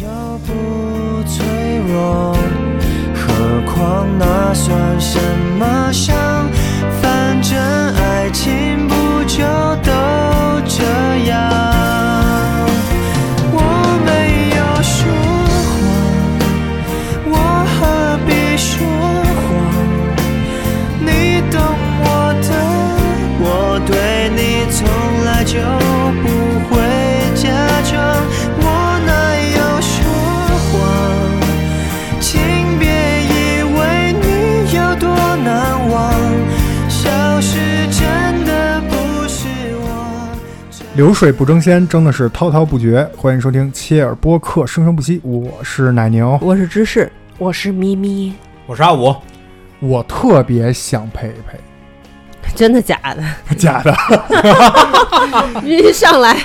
又不脆弱，何况那算什么流水不争先，争的是滔滔不绝。欢迎收听切尔播客，生生不息。我是奶牛，我是芝士，我是咪咪，我是阿五，我特别想陪陪，真的假的？假的。一上来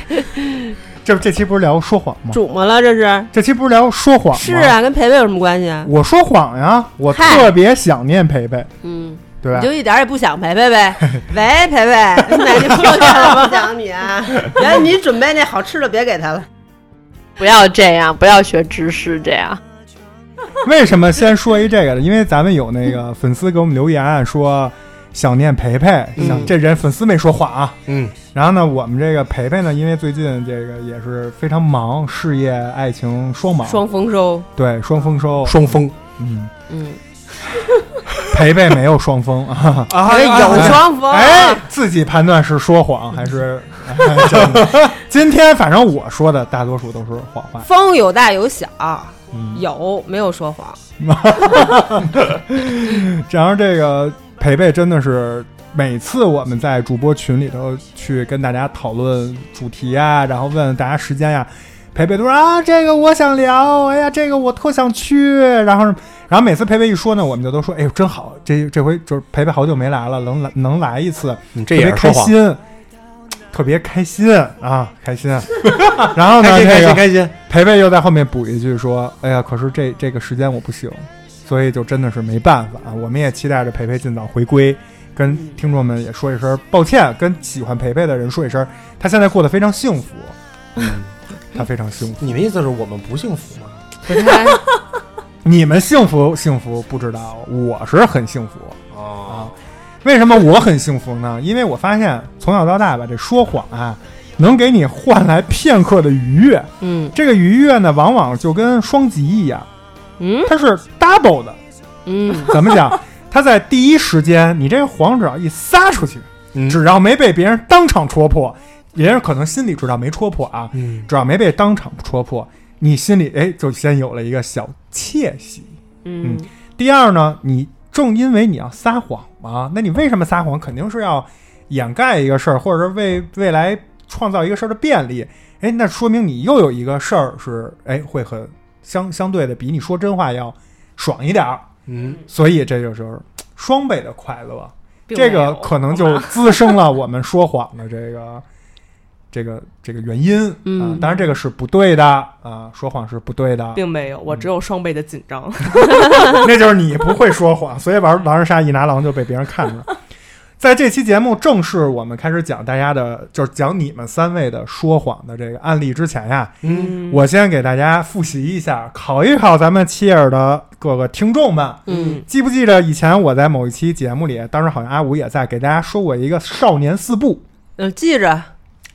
这这期不是聊说谎吗？怎么了？这是？这期不是聊说谎吗？是啊，跟陪陪有什么关系啊？我说谎呀，我特别想念陪陪，嗯，对吧你？就一点儿也不想培培呗？喂，培培，奶奶说了不想你啊？原来你准备那好吃的别给他了。不要这样，不要学知识这样。为什么先说一这个呢？因为咱们有那个粉丝给我们留言说想念培培，想嗯这人粉丝没说谎啊。嗯，然后呢，我们这个培培呢，因为最近这个也是非常忙，事业、爱情双忙，双丰收，对双丰收。双丰嗯，嗯，培培没有双峰 啊。有双峰，哎，自己判断是说谎还是 哎真的？今天反正我说的大多数都是谎话。风有大有小，嗯，有没有说谎？然后这个培培真的是每次我们在主播群里头去跟大家讨论主题啊，然后问大家时间呀，培培都说啊这个我想聊，哎呀这个我特想去，然后然后每次培培一说呢，我们就都说哎呦真好，这这回就是培培好久没来了，能来能来一次，你这特别开心。特别开心啊，开心！然后呢，开心开心。培培又在后面补一句说：“哎呀，可是这这个时间我不行，所以就真的是没办法啊。我们也期待着培培尽早回归，跟听众们也说一声抱歉，跟喜欢培培的人说一声，他现在过得非常幸福，嗯，他非常幸福。你的意思是我们不幸福吗？你们幸福幸福不知道，我是很幸福。啊，为什么我很幸福呢？因为我发现从小到大吧，这说谎啊，能给你换来片刻的愉悦。嗯这个愉悦呢，往往就跟双击一样，嗯它是 double 的。嗯，怎么讲？他在第一时间，你这个谎只要一撒出去，嗯只要没被别人当场戳破，别人可能心里知道没戳破啊，嗯，只要没被当场戳破，你心里哎就先有了一个小窃喜。嗯第二呢，你正因为你要撒谎嘛，那你为什么撒谎？肯定是要掩盖一个事儿，或者是为未来创造一个事儿的便利。哎，那说明你又有一个事儿是哎会很相相对的比你说真话要爽一点儿。嗯，所以这就是双倍的快乐，这个可能就滋生了我们说谎的这个这个这个原因啊、嗯当然这个是不对的啊、说谎是不对的，并没有，我只有双倍的紧张。那就是你不会说谎，所以玩狼人杀一拿狼就被别人看出来。在这期节目正式我们开始讲大家的，就是讲你们三位的说谎的这个案例之前呀，嗯，我先给大家复习一下，考一考咱们切尔的各个听众们。嗯。记不记得以前我在某一期节目里，当时好像阿五也在给大家说过一个少年四步，嗯，记着，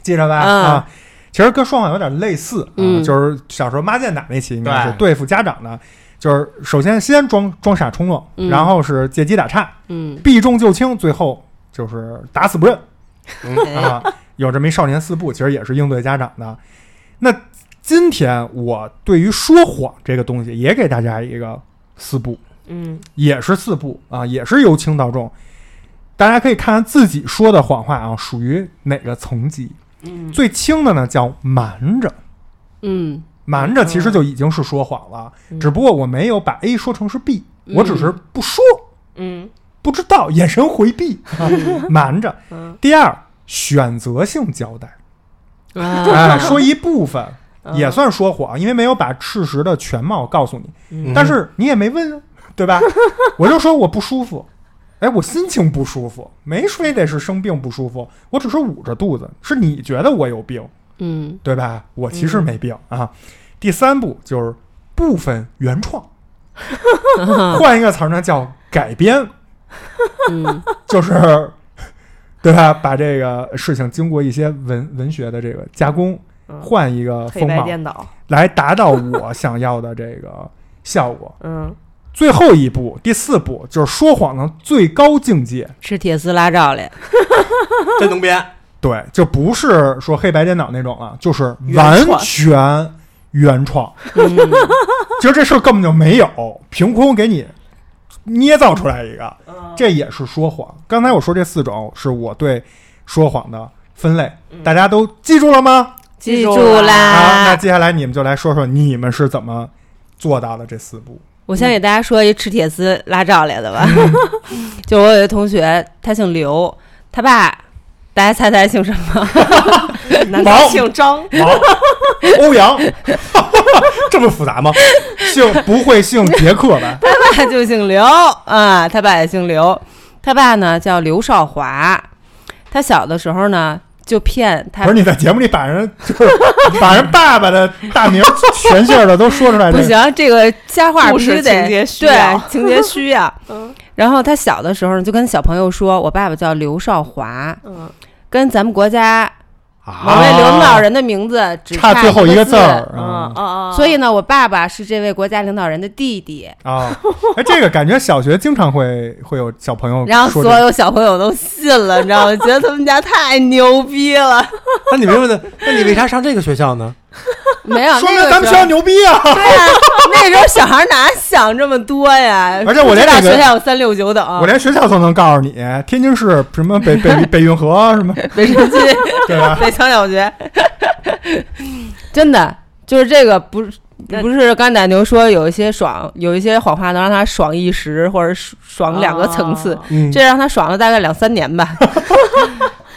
记着吧？嗯啊，其实跟说谎有点类似啊，嗯就是小时候妈见打那期应该是对对付家长的，就是首先先装装傻充愣，嗯然后是借机打岔，嗯，避重就轻，最后就是打死不认哎 啊。有这么一少年四步，其实也是应对家长的。那今天我对于说谎这个东西，也给大家一个四步。嗯也是四步啊，也是由轻到重。大家可以看看自己说的谎话啊，属于哪个层级？嗯。最轻的呢叫瞒着，嗯。瞒着其实就已经是说谎了，嗯。只不过我没有把 A 说成是 B，、嗯。我只是不说，嗯。不知道，眼神回避，啊、瞒着。嗯。第二，选择性交代，说一部分嗯。也算说谎，因为没有把事实的全貌告诉你。嗯。但是你也没问啊，对吧？我就说我不舒服，哎，我心情不舒服，没非得是生病不舒服，我只是捂着肚子，是你觉得我有病，嗯对吧？我其实没病啊。第三步就是部分原创，换一个词儿呢叫改编，嗯，就是对吧？把这个事情经过一些文文学的这个加工，嗯换一个风貌，颠倒，来达到我想要的这个效果。嗯，最后一步，第四步就是说谎的最高境界。吃铁丝拉照来，真能编。对，就不是说黑白颠倒那种了，就是完全原创。嗯，其实这事儿根本就没有，凭空给你捏造出来一个，嗯这也是说谎。刚才我说这四种是我对说谎的分类，嗯大家都记住了吗？记住住了好，那！接下来你们就来说说你们是怎么做到的这四步。我先给大家说一吃铁丝拉罩来的吧。就我有一个同学，他姓刘，他爸，大家猜猜姓什么？难毛道姓张？好，欧阳 这么复杂吗？姓不会姓杰克吧？他爸就姓刘啊，他爸也姓刘，他爸呢叫刘少华，他小的时候呢就骗他。不是你在节目里把人就是把人爸爸的大名全姓儿的都说出来，这不行，这个瞎话必须得情节需对情节需要。嗯 然后他小的时候就跟小朋友说，我爸爸叫刘少华，嗯，跟咱们国家某啊位领导人的名字只差最后一一个字儿嗯啊哦哦，所以呢，我爸爸是这位国家领导人的弟弟，啊！哎，这个感觉小学经常会会有小朋友然后所有小朋友都信了，你知道吗？觉得他们家太牛逼了。那你为问，那你为啥上这个学校呢？没有，说明咱们学校牛逼啊！对啊，那时候小孩哪想这么多呀？而且我连不知道这个学校有三六九等，我连学校都能告诉你，天津市什么北北北运河什么，北城区、对吧？北强小学，真的就是这个不是。不是刚才奶牛说有一些爽，有一些谎话能让他爽一时，或者爽两个层次，这让他爽了大概两三年吧，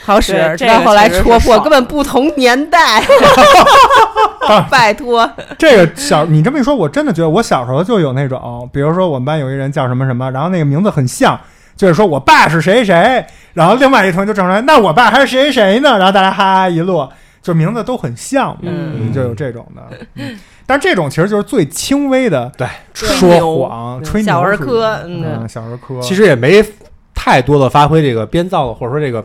好使。对直到后来戳破，根本不同年代。拜托，这个小你这么一说，我真的觉得我小时候就有那种，比如说我们班有一人叫什么什么，然后那个名字很像，就是说我爸是谁谁，然后另外一同学就证出来，那我爸还是谁谁谁呢？然后大家哈哈一乐，就名字都很像嘛，嗯就有这种的。嗯但这种其实就是最轻微的对，说谎、吹牛小儿科嗯，嗯小儿科。其实也没太多的发挥这个编造的或者说这个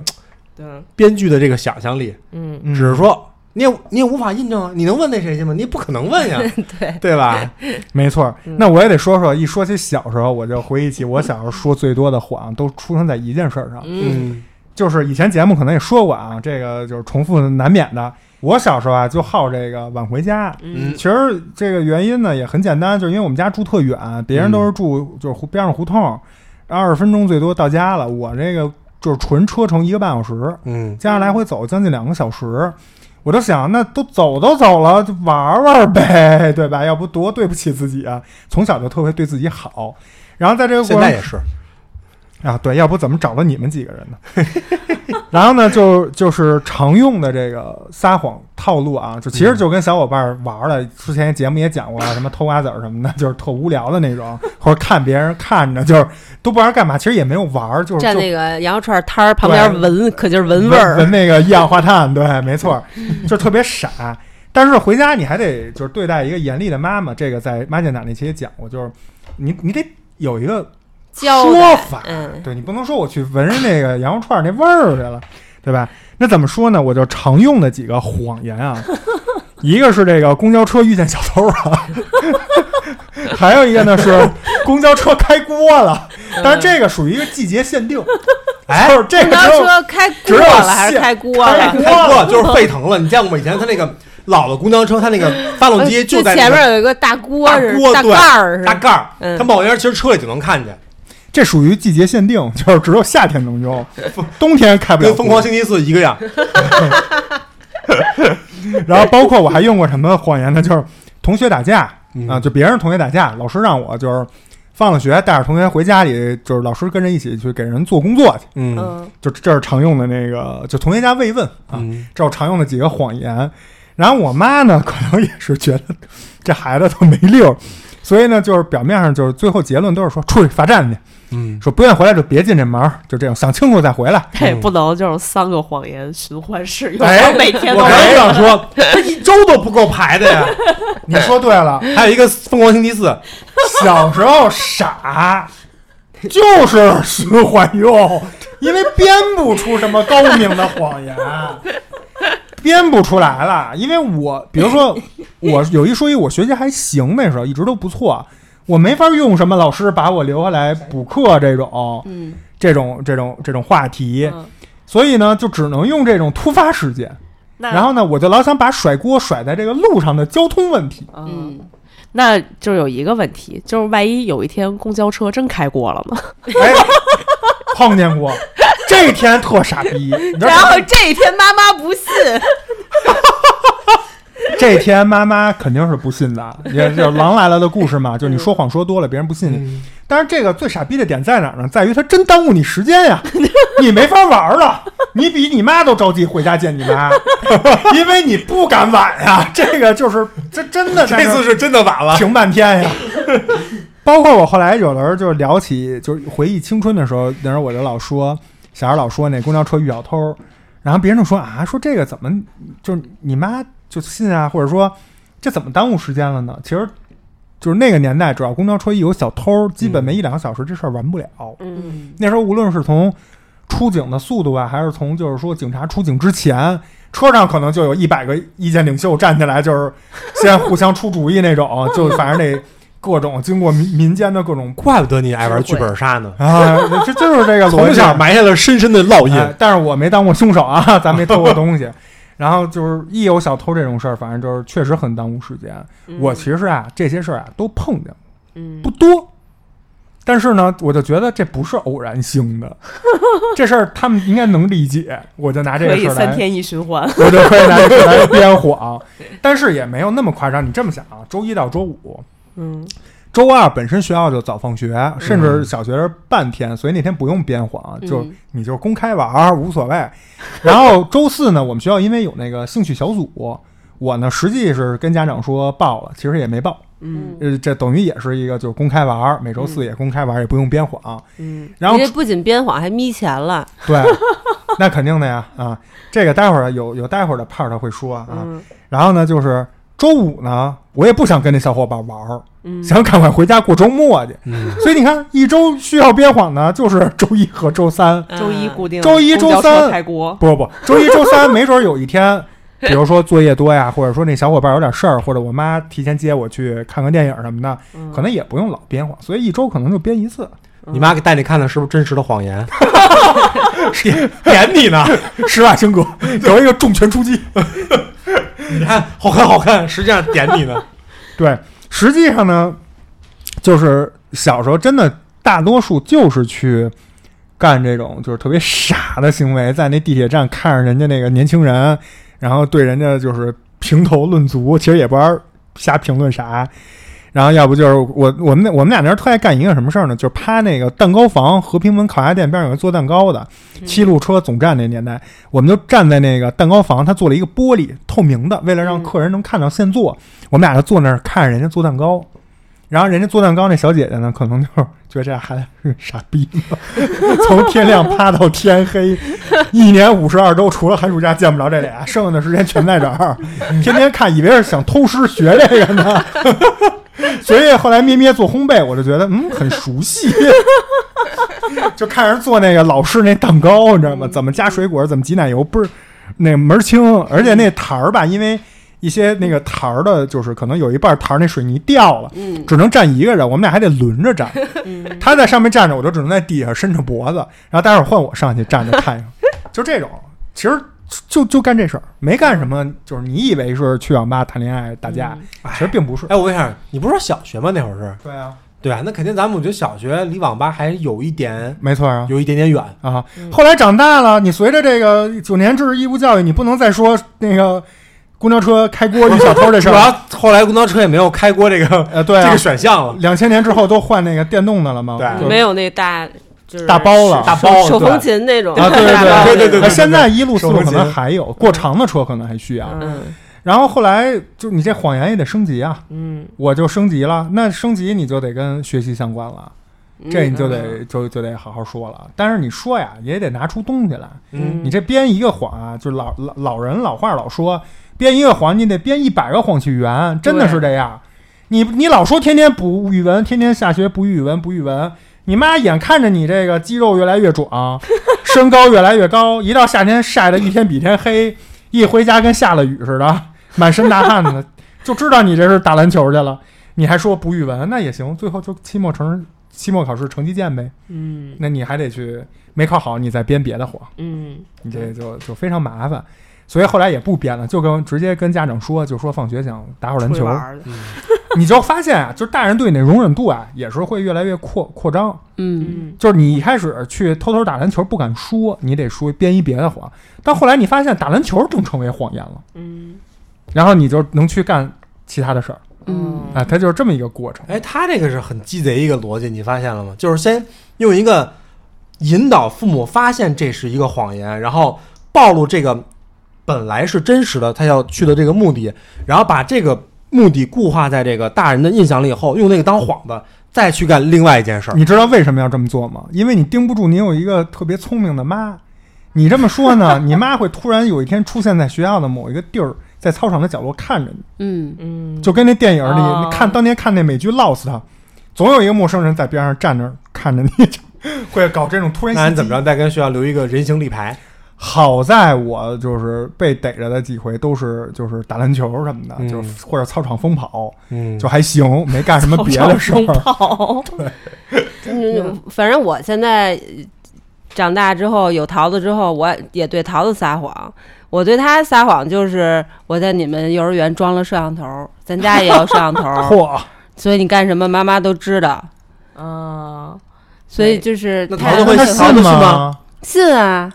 对，编剧的这个想象力，嗯，嗯只是说你也你也无法印证啊，你能问那谁去吗？你不可能问呀，对，对吧？没错，那我也得说说，一说起小时候，我就回忆起我小时候说最多的谎，都出生在一件事儿上，嗯，就是以前节目可能也说过啊，这个就是重复难免的。我小时候啊，就好这个晚回家。嗯其实这个原因呢也很简单，就是因为我们家住特远，别人都是住就是湖边上胡同，二十分钟最多到家了。我这个就是纯车程一个半小时，嗯，加上来回走将近两个小时。我就想，那都走都走了，就玩玩呗，对吧？要不多对不起自己啊！从小就特别对自己好，然后在这个过程现在也是，啊，对，要不怎么找到你们几个人呢？然后呢，就就是常用的这个撒谎套路啊，就其实就跟小伙伴玩的。之前节目也讲过啊，什么偷瓜子儿什么的，就是特无聊的那种，或者看别人看着就是都不知道干嘛，其实也没有玩儿，就是就站那个羊肉串摊儿旁边对闻，可劲儿闻闻味儿。闻那个 一氧化碳，对，没错，就特别傻。但是回家你还得就是对待一个严厉的妈妈，这个在妈见奶那期也讲过，就是你你得有一个说法，嗯对你不能说我去闻人那个羊肉串那味儿去了，对吧？那怎么说呢？我就常用的几个谎言啊，一个是这个公交车遇见小偷啊，还有一个呢是公交车开锅了，但是这个属于一个季节限定，哎，就是这公交车开锅了还是开锅开了？开 锅就是沸腾了。你见过吗？以前他那个老的公交车，他那个发动机就在那前面有一个大锅大锅对盖儿大盖儿，嗯它冒烟，其实车里就能看见，这属于季节限定，就是只有夏天能用，冬天开不了。跟疯狂星期四一个样。然后包括我还用过什么谎言呢？就是同学打架嗯啊，就别人同学打架，老师让我就是放了学带着同学回家里，就是老师跟着一起去给人做工作去，嗯嗯就这是常用的那个，就同学家慰问啊，嗯这是我常用的几个谎言。然后我妈呢，可能也是觉得这孩子都没溜，所以呢，就是表面上就是最后结论都是说出去罚站去，嗯，说不愿意回来就别进这门儿，就这样想清楚再回来。他也不能就是三个谎言循环使用，哎每天都我刚想说，这一周都不够排的呀。你说对了，还有一个疯狂星期四，小时候傻，就是循环用，因为编不出什么高明的谎言，编不出来了。因为我，比如说，我有一说一，我学习还行，那时候一直都不错，我没法用什么老师把我留下来补课这种，嗯，这种这种这种话题，嗯所以呢，就只能用这种突发事件。然后呢，我就老想把甩锅甩在这个路上的交通问题。嗯，嗯，那就有一个问题，就是万一有一天公交车真开过了呢？哎，碰见过，这天特傻逼。然后这一天妈妈不信，这天妈妈肯定是不信的，也 就是狼来了的故事嘛，就是你说谎说多了，别人不信你。但是这个最傻逼的点在哪儿呢？在于他真耽误你时间呀，你没法玩了，你比你妈都着急回家见你妈，因为你不敢晚呀。这个就是这真的这次是真的晚了。停半天呀。包括我后来有的时候就是聊起，就是回忆青春的时候，那时候我就老说，小孩老说那公交车遇小偷，然后别人就说啊，说这个怎么就是你妈就信啊，或者说这怎么耽误时间了呢？其实就是那个年代，只要公交车一有小偷，基本没一两个小时这事儿完不了。嗯，那时候无论是从出警的速度啊，还是从就是说警察出警之前，车上可能就有一百个意见领袖站起来，就是先互相出主意那种，就反正得各种经过民民间的各种怪不得你爱玩剧本杀呢，啊，这就是这个逻从辑。小埋下了深深的烙印。哎但是我没当过凶手啊，咱没偷过东西。然后就是一有小偷这种事儿，反正就是确实很耽误时间。我其实啊，这些事儿啊都碰见过，嗯不多。但是呢，我就觉得这不是偶然性的，这事儿他们应该能理解。我就拿这个事儿来，三天一循环。我就可以拿这个编谎。但是也没有那么夸张。你这么想啊，周一到周五，嗯周二本身学校就早放学，甚至小学是半天，所以那天不用编谎，就嗯你就公开玩儿无所谓。然后周四呢，我们学校因为有那个兴趣小组，我呢实际是跟家长说报了，其实也没报，嗯呃，这等于也是一个就是公开玩儿，每周四也公开玩儿，也不用编谎。嗯然后不仅编谎，还眯钱了。对，那肯定的呀啊，这个待会儿有有待会儿的 part 会说啊。嗯然后呢，就是周五呢，我也不想跟那小伙伴玩儿，嗯，想赶快回家过周末去。嗯，所以你看，一周需要编谎呢，就是周一和周三。周一固定，周一周三。不不，周一周三没准有一天，比如说作业多呀，或者说那小伙伴有点事儿，或者我妈提前接我去看个电影什么的，嗯可能也不用老编谎，所以一周可能就编一次。你妈给带你看的是不是真实的谎言？点你呢，施瓦辛格有一个重拳出击。你看，好看好看，实际上点你呢。对，实际上呢，就是小时候真的大多数就是去干这种就是特别傻的行为，在那地铁站看着人家那个年轻人，然后对人家就是评头论足，其实也不知道瞎评论啥。然后要不就是我我们那我们俩那儿特爱干一个什么事儿呢？就是趴那个蛋糕房和平门烤鸭店边上有个做蛋糕的，七路车总站那年代，我们就站在那个蛋糕房，他做了一个玻璃透明的，为了让客人能看到现做，我们俩就坐那儿看着人家做蛋糕。然后人家做蛋糕那小姐姐呢，可能就是 觉得这孩子是傻逼，从天亮趴到天黑，一年五十二周，除了寒暑假见不着这俩，剩下的时间全在这儿，天天看，以为是想偷师学这个呢。所以后来咩咩做烘焙，我就觉得嗯很熟悉，就看人做那个老式那蛋糕，你知道吗？怎么加水果，怎么挤奶油，不是那门儿清，而且那台儿吧，因为一些那个台儿的，就是可能有一半台儿那水泥掉了，嗯只能站一个人，我们俩还得轮着站。他在上面站着，我就只能在地下伸着脖子，然后待会儿换我上去站着看一看，就这种。其实就就干这事儿，没干什么，就是你以为是去网吧谈恋爱打架，其实并不是。哎，我问一下，你不是说小学吗？那会儿是对啊，对啊，那肯定咱们我觉得小学离网吧还有一点没错啊。有一点点远。啊，后来长大了，你随着这个九年制义务教育，你不能再说那个公交车开锅遇小偷这事儿主。要后来公交车也没有开锅这个呃，对啊这个，选项了。两千年之后都换那个电动的了嘛，对就没有那大就是大包了大包对手风琴那种啊，对对对对对现在一路四路可能还有，过长的车可能还需要。嗯然后后来就你这谎言也得升级啊，嗯，我就升级了，那升级你就得跟学习相关了，这你就得就就得好好说了。但是你说呀，也得拿出东西来。嗯你这编一个谎啊，就老老老人老话老说，编一个谎你得编一百个谎去圆，真的是这样。你你老说天天补语文，天天下学补语文补语文，你妈眼看着你这个肌肉越来越壮，身高越来越高，一到夏天晒得一天比一天黑，一回家跟下了雨似的，满身大汗的，就知道你这是打篮球去了。你还说补语文，那也行，最后就期末成期末考试成绩见呗。嗯那你还得去没考好，你再编别的活。嗯你这就就非常麻烦，所以后来也不编了，就跟直接跟家长说，就说放学想打会儿篮球 你就发现啊，就是大人对你的容忍度啊，也是会越来越扩扩张。嗯，嗯就是你一开始去偷偷打篮球不敢说，你得说编一别的谎，但后来你发现打篮球正成为谎言了，嗯然后你就能去干其他的事儿嗯啊，它就是这么一个过程。哎，他这个是很鸡贼一个逻辑，你发现了吗？就是先用一个引导父母发现这是一个谎言，然后暴露这个本来是真实的他要去的这个目的，然后把这个目的固化在这个大人的印象里以后，用那个当幌子，再去干另外一件事儿。你知道为什么要这么做吗？因为你盯不住你有一个特别聪明的妈。你这么说呢，你妈会突然有一天出现在学校的某一个地儿，在操场的角落看着你，嗯嗯，就跟那电影里，哦你看当年看那美剧《Lost》，总有一个陌生人在边上站着看着你，会搞这种突然袭击。那你怎么着？再跟学校留一个人形立牌？好在我就是被逮着的几回都是就是打篮球什么的，嗯。就是或者操场疯跑，嗯。就还行，没干什么别的事操场儿。跑，嗯，反正我现在长大之后有桃子之后，我也对桃子撒谎。我对他撒谎就是我在你们幼儿园装了摄像头，咱家也有摄像头，嚯，所以你干什么妈妈都知道。嗯，所以就是那桃子会信吗？信啊，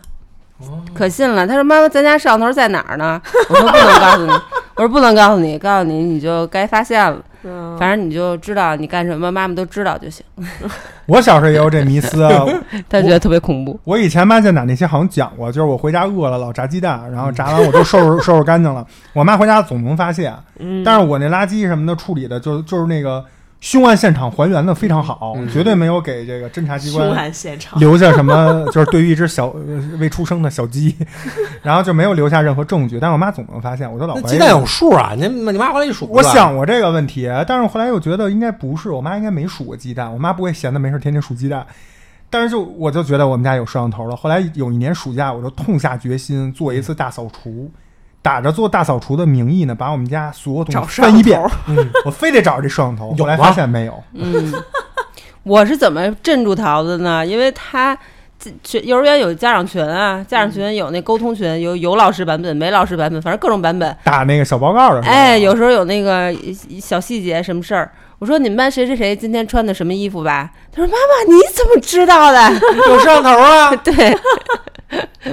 可信了。他说：“妈妈，咱家摄像头在哪儿呢？” 我说：“不能告诉你。”我说：“不能告诉你，告诉你你就该发现了。嗯反正你就知道你干什么，妈妈都知道就行。我小时候也有这迷思啊。”他觉得特别恐怖。我以前妈在奶那些好像讲过，就是我回家饿了老炸鸡蛋，然后炸完我就收拾收拾干净了。我妈回家总能发现，嗯，但是我那垃圾什么的处理的就就是那个凶案现场还原的非常好，嗯绝对没有给这个侦查机凶关案现场，留下什么，就是对于一只小呃未出生的小鸡，然后就没有留下任何证据。但是我妈总能发现，我就老怀疑那鸡蛋有数啊？你你妈回来一数，我想过这个问题，但是后来又觉得应该不是，我妈应该没数过鸡蛋，我妈不会闲的没事天天数鸡蛋。但是就我就觉得我们家有摄像头了。后来有一年暑假，我就痛下决心做一次大扫除，打着做大扫除的名义呢，把我们家所有东找西翻一遍嗯，我非得找着这摄像头。后来发现没有，嗯，我是怎么镇住桃子呢？因为他幼儿园有家长群啊，家长群有那沟通群，有有老师版本，没老师版本，反正各种版本。打那个小报告的时候，哎，有时候有那个小细节，什么事儿？我说你们班谁谁谁今天穿的什么衣服吧？他说妈妈你怎么知道的？有摄像头啊。对，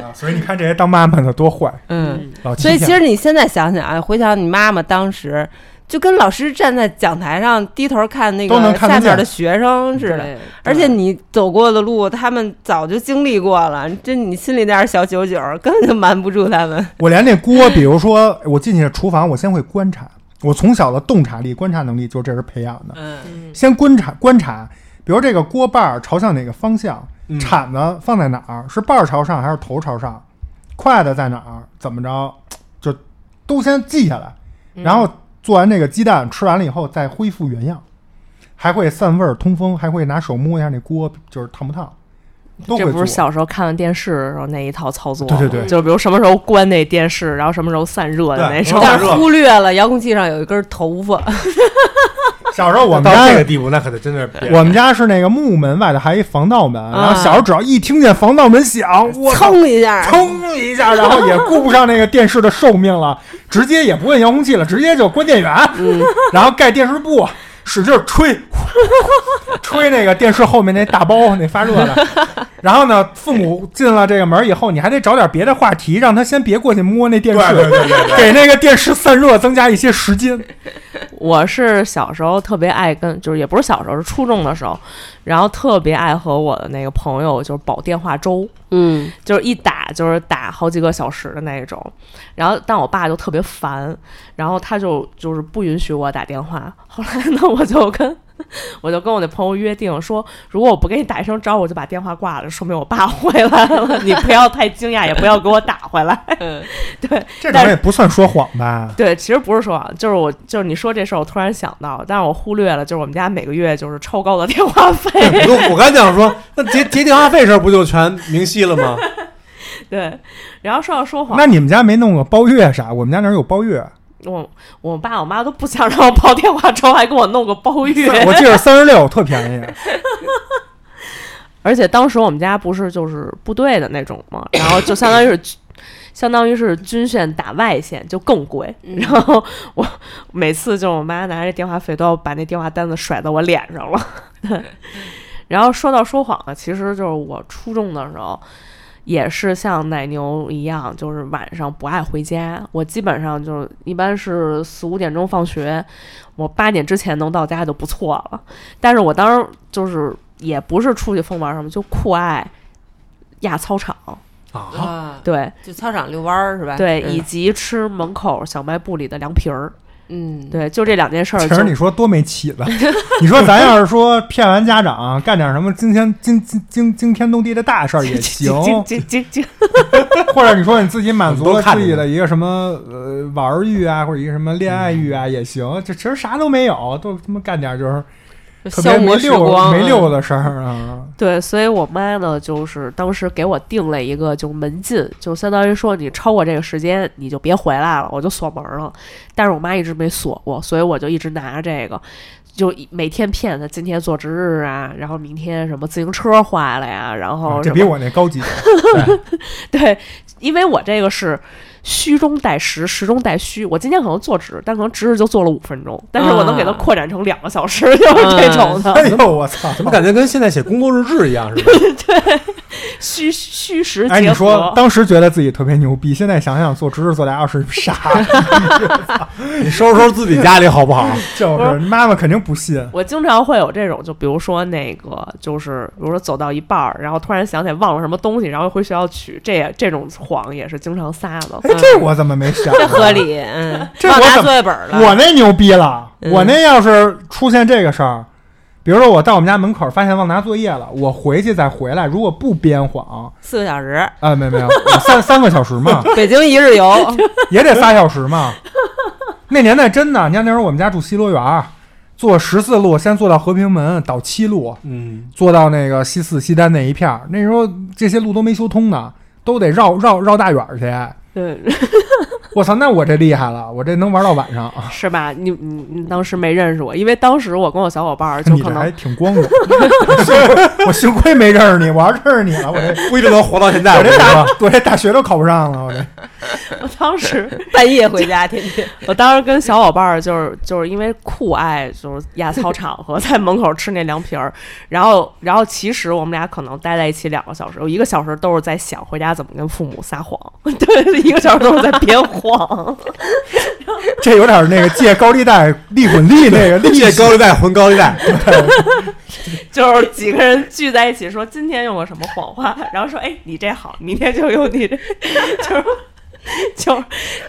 啊所以你看这些当妈妈的多坏，嗯。老所以其实你现在想想啊，回想你妈妈当时就跟老师站在讲台上低头看那个下面的学生似的，而且你走过的路，他们早就经历过了，这你心里那点小九九根本就瞒不住他们。我连那锅，比如说我进去厨房，我先会观察。我从小的洞察力、观察能力就这是培养的。嗯。先观察观察，比如这个锅把儿朝向哪个方向，嗯。铲子放在哪儿，是把儿朝上还是头朝上，筷子在哪儿，怎么着，就都先记下来。然后做完这个鸡蛋，吃完了以后再恢复原样，还会散味儿、通风，还会拿手摸一下那锅，就是烫不烫，这不是。小时候看完电视的时候那一套操作？对对对就比如什么时候关那电视，然后什么时候散热的对那种。但是忽略了遥控器上有一根头发，小时候我们到家这个地步，那可得真的是我们家是那个木门外头还一防盗门，然后啊小时候只要一听见防盗门响，我操噌一下，噌一下，然后也顾不上那个电视的寿命了，直接也不问遥控器了，直接就关电源，然后盖电视布，使劲吹，吹那个电视后面那大包那发热的。然后呢，父母进了这个门以后，你还得找点别的话题，让他先别过去摸那电视，对对对对对给那个电视散热增加一些时间。我是小时候特别爱跟，就是也不是小时候，是初中的时候，然后特别爱和我的那个朋友就是煲电话粥，嗯，就是一打就是打好几个小时的那一种。然后但我爸就特别烦，然后他就就是不允许我打电话。后来呢，我就跟 我就跟我那朋友约定说，如果我不给你打一声招呼，我就把电话挂了，说明我爸回来了。你不要太惊讶，也不要给我打回来。嗯 对，这种也不算说谎吧？对，其实不是说谎，就是我就是你说这事儿，我突然想到，但是我忽略了，就是我们家每个月就是超高的电话费。我我刚才想说，那结结电话费时候不就全明晰了吗？对，然后说到说谎，那你们家没弄个包月啥？我们家那儿有包月，我我爸我妈都不想让我报电话粥，还给我弄个包月。我记得三十六特便宜。而且当时我们家不是就是部队的那种嘛，然后就相当于是军，相当于是军线打外线，就更贵。然后我每次就我妈拿着电话费都要把那电话单子甩到我脸上了。对，然后说到说谎呢，其实就是我初中的时候。也是像奶牛一样，就是晚上不爱回家。我基本上就是一般是四五点钟放学，我八点之前能到家就不错了。但是我当时就是也不是出去疯玩什么，就酷爱压操场，啊，啊，对就操场遛弯儿是吧？对，嗯以及吃门口小卖部里的凉皮儿。嗯，对，就这两件事儿其。实你说多没起子，你说咱要是说骗完家长干点什么惊天惊惊惊惊天动地的大事儿也行，惊惊惊惊！或者你说你自己满足了自己的一个什么呃玩儿欲啊，或者一个什么恋爱欲啊也行，这其实啥都没有，都他妈干点就是就特别消磨时没溜光，没溜的事儿啊。对，所以我妈呢，就是当时给我定了一个就门禁，就相当于说你超过这个时间你就别回来了，我就锁门了。但是我妈一直没锁过，所以我就一直拿着这个，就一每天骗她今天做值日啊，然后明天什么自行车坏了呀，然后这比我那高级点。对，因为我这个是虚中带实，实中带虚。我今天可能做值，但可能值日就做了五分钟，但是我能给它啊扩展成两个小时，就是这种的。哎呦我操！怎么感觉跟现在写工作日志一样是吧？对？虚虚实结合。哎，你说当时觉得自己特别牛逼，现在想想做值日做俩小时傻，你收拾收拾自己家里好不好？就是妈妈肯定不信。我经常会有这种，就比如说那个，就是比如说走到一半儿，然后突然想起来忘了什么东西，然后回学校取，这也这种谎也是经常撒的。哎，这我怎么没想？这合理，嗯，这我怎么忘拿作业本了，我那牛逼了，嗯我那要是出现这个事儿，比如说我到我们家门口发现忘拿作业了，我回去再回来，如果不编谎，四个小时，啊，没没有，三三个小时嘛，北京一日游，也得仨小时嘛。那年代真的，你看那时候我们家住西罗园儿，坐十四路，先坐到和平门，倒七路，嗯，坐到那个西四、西单那一片儿。那时候这些路都没修通呢，都得绕绕绕大远儿去。对，我操，那我这厉害了，我这能玩到晚上。是吧？你你你当时没认识我，因为当时我跟我小伙伴儿就可能还挺光荣，我幸亏我幸亏没认识你，我要认识你了，我这不一定能活到现在。我这大我这大学都考不上了，我这 我当时 半夜回家，天天，我当时跟小伙伴儿就是就是因为酷爱就是压操 场和在门口吃那凉皮儿，然后然后其实我们俩可能待在一起两个小时，有一个小时都是在想回家怎么跟父母撒谎，对，一个小时都是在编谎。这有点那个借高利贷利滚利那个利借高利贷还高利贷，就是几个人聚在一起说今天用了什么谎话，然后说哎你这好，明天就用你这，就是。就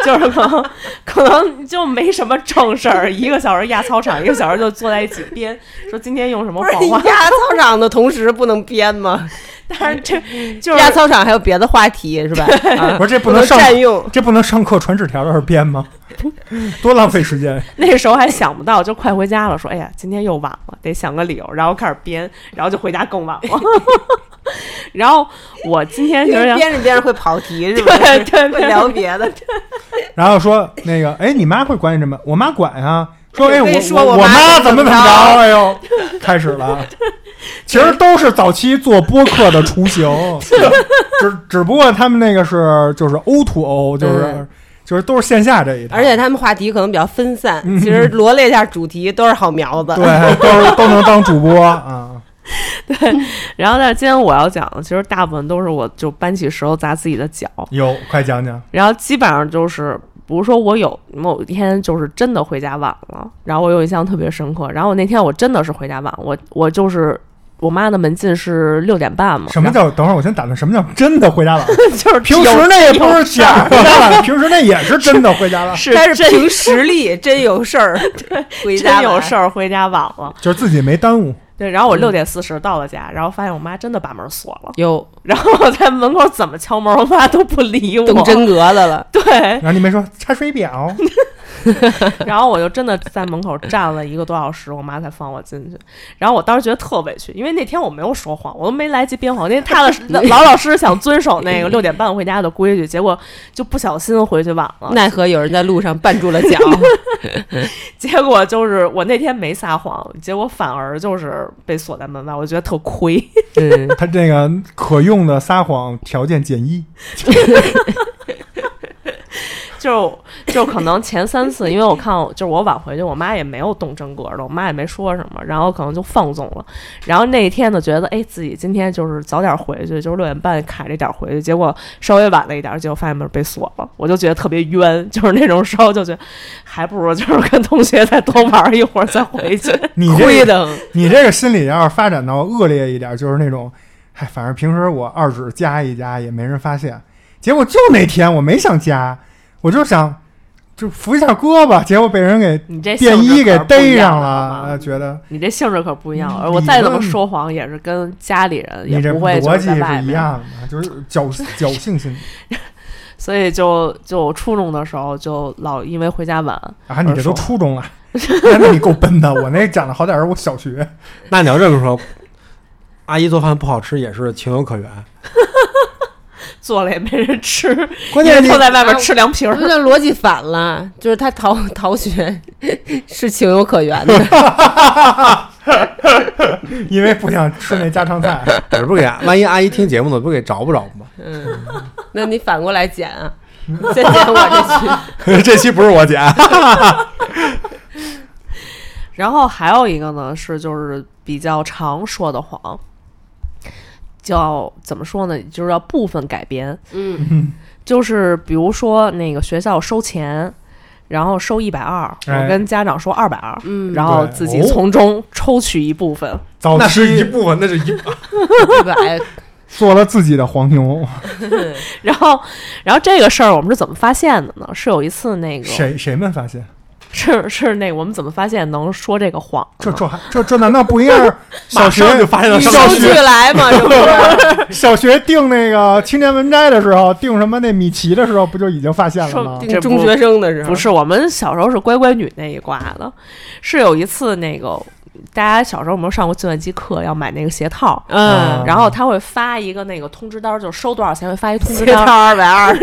就是可能可能就没什么正事儿，一个小时压操场，一个小时就坐在一起编，说今天用什么不是谎话，压操场的同时不能编吗？但是这就是压操场还有别的话题是吧？啊不是这不不能占用，这不能上课传纸条的时候编吗？多浪费时间！那时候还想不到，就快回家了，说哎呀今天又晚了，得想个理由，然后开始编，然后就回家更晚了。然后我今天就是想编着编着会跑题，是吧？对对会聊别的。然后说那个，哎，你妈会管你这么？我妈管啊。说，哎，我说我我妈妈怎么怎么着着？哎呦，开始了。其实都是早期做播客的雏形，只只不过他们那个是就是 O to O，就是、嗯就是都是线下这一套，而且他们话题可能比较分散，嗯其实罗列一下主题都是好苗子。对，都是都能当主播啊。然后但是今天我要讲的，其实大部分都是我就搬起石头砸自己的脚，有，快讲讲。然后基本上就是比如说我有某一天就是真的回家晚了，然后我有印象特别深刻，然后我那天我真的是回家晚，我我就是我妈的门禁是六点半嘛，什么叫？等会儿我先打断，什么叫真的回家晚？就是平时那也不是假回家晚，平时那也是真的回家晚，是 但是凭实力，真有事儿，回家真有事。儿回家晚了。就是自己没耽误。对，然后我六点四十到了家，然后发现我妈真的把门锁了，有 然后我在门口怎么敲门，我妈都不理我。动真格的了，对，然后你没说查水表，然后我就真的在门口站了一个多小时，我妈才放我进去。然后我当时觉得特委屈，因为那天我没有说谎，我都没来及编谎，因为踏踏实老老实实想遵守那个六点半回家的规矩，结果就不小心回去晚了。奈何有人在路上绊住了脚。结果就是我那天没撒谎，结果反而就是被锁在门外，我觉得特亏。嗯，他这个可用的撒谎条件减一。就就可能前三次，因为我看就是我晚回去，我妈也没有动真格的，我妈也没说什么，然后可能就放纵了。然后那一天呢，觉得哎自己今天就是早点回去，就是六点半卡这点回去，结果稍微晚了一点，结果发现门被锁了，我就觉得特别冤，就是那种时候就觉得还不如就是跟同学再多玩一会儿再回去。你这个亏的，你这个心理要是发展到恶劣一点，就是那种，嗨，反正平时我二指夹一夹也没人发现，结果就那天我没想夹，我就想就扶一下胳膊，结果被人给你这便衣给逮上了觉得你这性质可不一样，嗯而我再怎么说谎，也是跟家里人也你这不会就逻辑是。一样的，就是侥侥幸心理 所以就就我初中的时候就老因为回家晚，啊！你这都初中了，那那你够笨的，我那讲的好点儿，我小学。那你要这么说，阿姨做饭不好吃也是情有可原。做了也没人吃，关键是你都在外面吃凉皮儿。我觉得逻辑反了，就是他逃逃学是情有可原的。因为不想吃那家常菜，也不给，万一阿姨听节目呢，不给找不着吗？嗯，那你反过来剪啊，先剪我这期。这期不是我剪，然后还有一个呢是就是比较常说的谎，叫怎么说呢？就是要部分改编，嗯，就是比如说那个学校收钱。然后收一百二，哎我跟家长说二百二，嗯然后自己哦从中抽取一部分，早那是一部分，那是一一百，做了自己的黄牛，然后，然后这个事儿我们是怎么发现的呢？是有一次那个谁谁们发现？是是那个我们怎么发现能说这个谎？这这还这这难道不应该是 小学就发现了小学来嘛，这不是？小学定那个青年文摘的时候，定什么那米奇的时候，不就已经发现了吗？定中学生的时候不是，我们小时候是乖乖女那一挂的，是有一次那个大家小时候有没有上过计算机课，要买那个鞋套，嗯，然后他会发一个那个通知单，就收多少钱会发一通知鞋套单，二百二，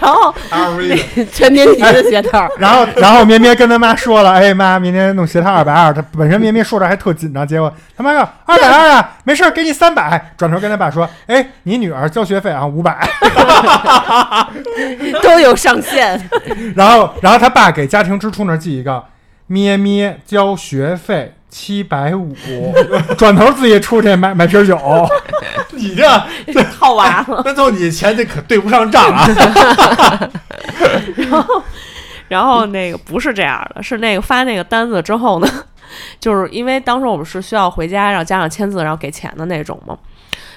然后 LV 的，全年级的鞋套。然后，然后咩咩 跟他妈说了：“哎妈，明天弄鞋套二百二。”他本身咩咩说着还特紧张，结果他妈说：“二百二啊，没事儿，给你三百。”转头跟他爸说：“哎，你女儿交学费啊，五百。都有上限，” 然后，然后他爸给家庭支出那儿记一个：“咩咩交学费七百五。”转头自己出去买买瓶酒。你这套娃了。那就你钱这可对不上账啊！然后然后那个不是这样的，是那个发那个单子之后呢，就是因为当时我们是需要回家让家长签字，然后给钱的那种嘛。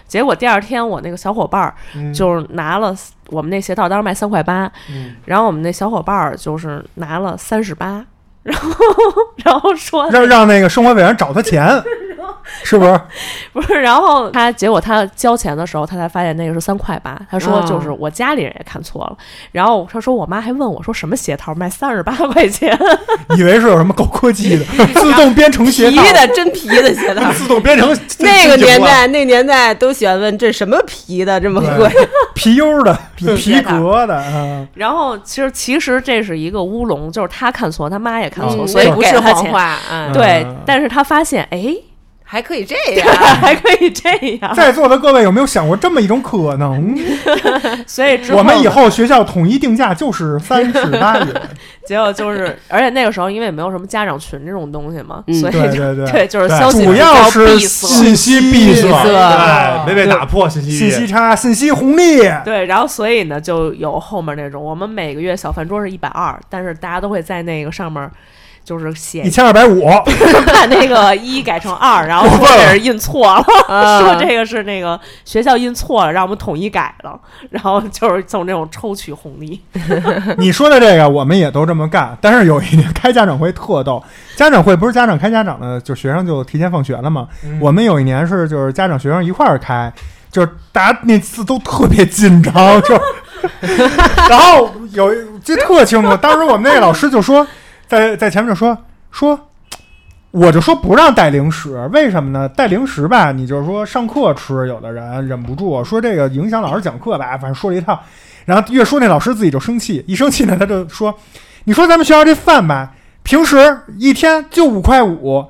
结果第二天我那个小伙伴儿嗯就是拿了我们那鞋套，当时卖三块八，嗯然后我们那小伙伴儿就是拿了三十八，然后然后说让让那个生活委员找他钱，是不是？不是，然后他结果他交钱的时候，他才发现那个是三块八。他说就是我家里人也看错了，然后他说我妈还问我说什么鞋套卖三十八块钱，以为是有什么高科技的自动编程鞋套皮，的真皮的鞋套。自动编程那个年代，那年代都喜欢问这什么皮的这么贵？皮优的、皮革的，嗯，然后其实其实这是一个乌龙，就是他看错，他妈也看错，嗯所以不是他嗯，对嗯，但是他发现哎。还可以这样，还可以这样。在座的各位有没有想过这么一种可能？所以我们以后学校统一定价就是三十 八元。结果就是，而且那个时候因为也没有什么家长群这种东西嘛，嗯所以就对对对对，就是消息主要比较是闭塞信息闭塞，没被打破信息信息。差、信息红利，对，然后所以呢，就有后面那种，我们每个月小饭桌是一百二，但是大家都会在那个上面。就是写一千二百五，把那个一改成二，然后说这是印错了，啊 说这个是那个学校印错了，让我们统一改了，然后就是从这种抽取红利。你说的这个我们也都这么干，但是有一年开家长会特逗，家长会不是家长开家长的，就学生就提前放学了嘛。嗯我们有一年是就是家长学生一块儿开，就是大家那次都特别紧张，就然后有记得特清楚，当时我们那个老师就说，在在前面就说说。我就说不让带零食，为什么呢？带零食吧，你就是说上课吃，有的人忍不住说这个影响老师讲课吧，反正说了一套。然后越说那老师自己就生气，一生气呢他就说：“你说咱们学校这饭吧，平时一天就五块五，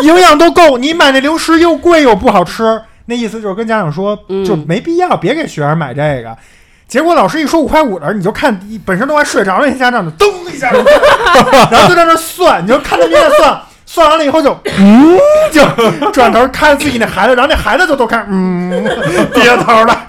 营养都够，你买那零食又贵又不好吃。”那意思就是跟家长说，嗯就没必要，别给学生买这个。结果老师一说五块五的，你就看一本身都快睡着了，那家长就噔一下，然后就在那算，你就看他们在算，算完了以后就嗯，就转头看自己那孩子，然后那孩子就都看嗯，低着头了。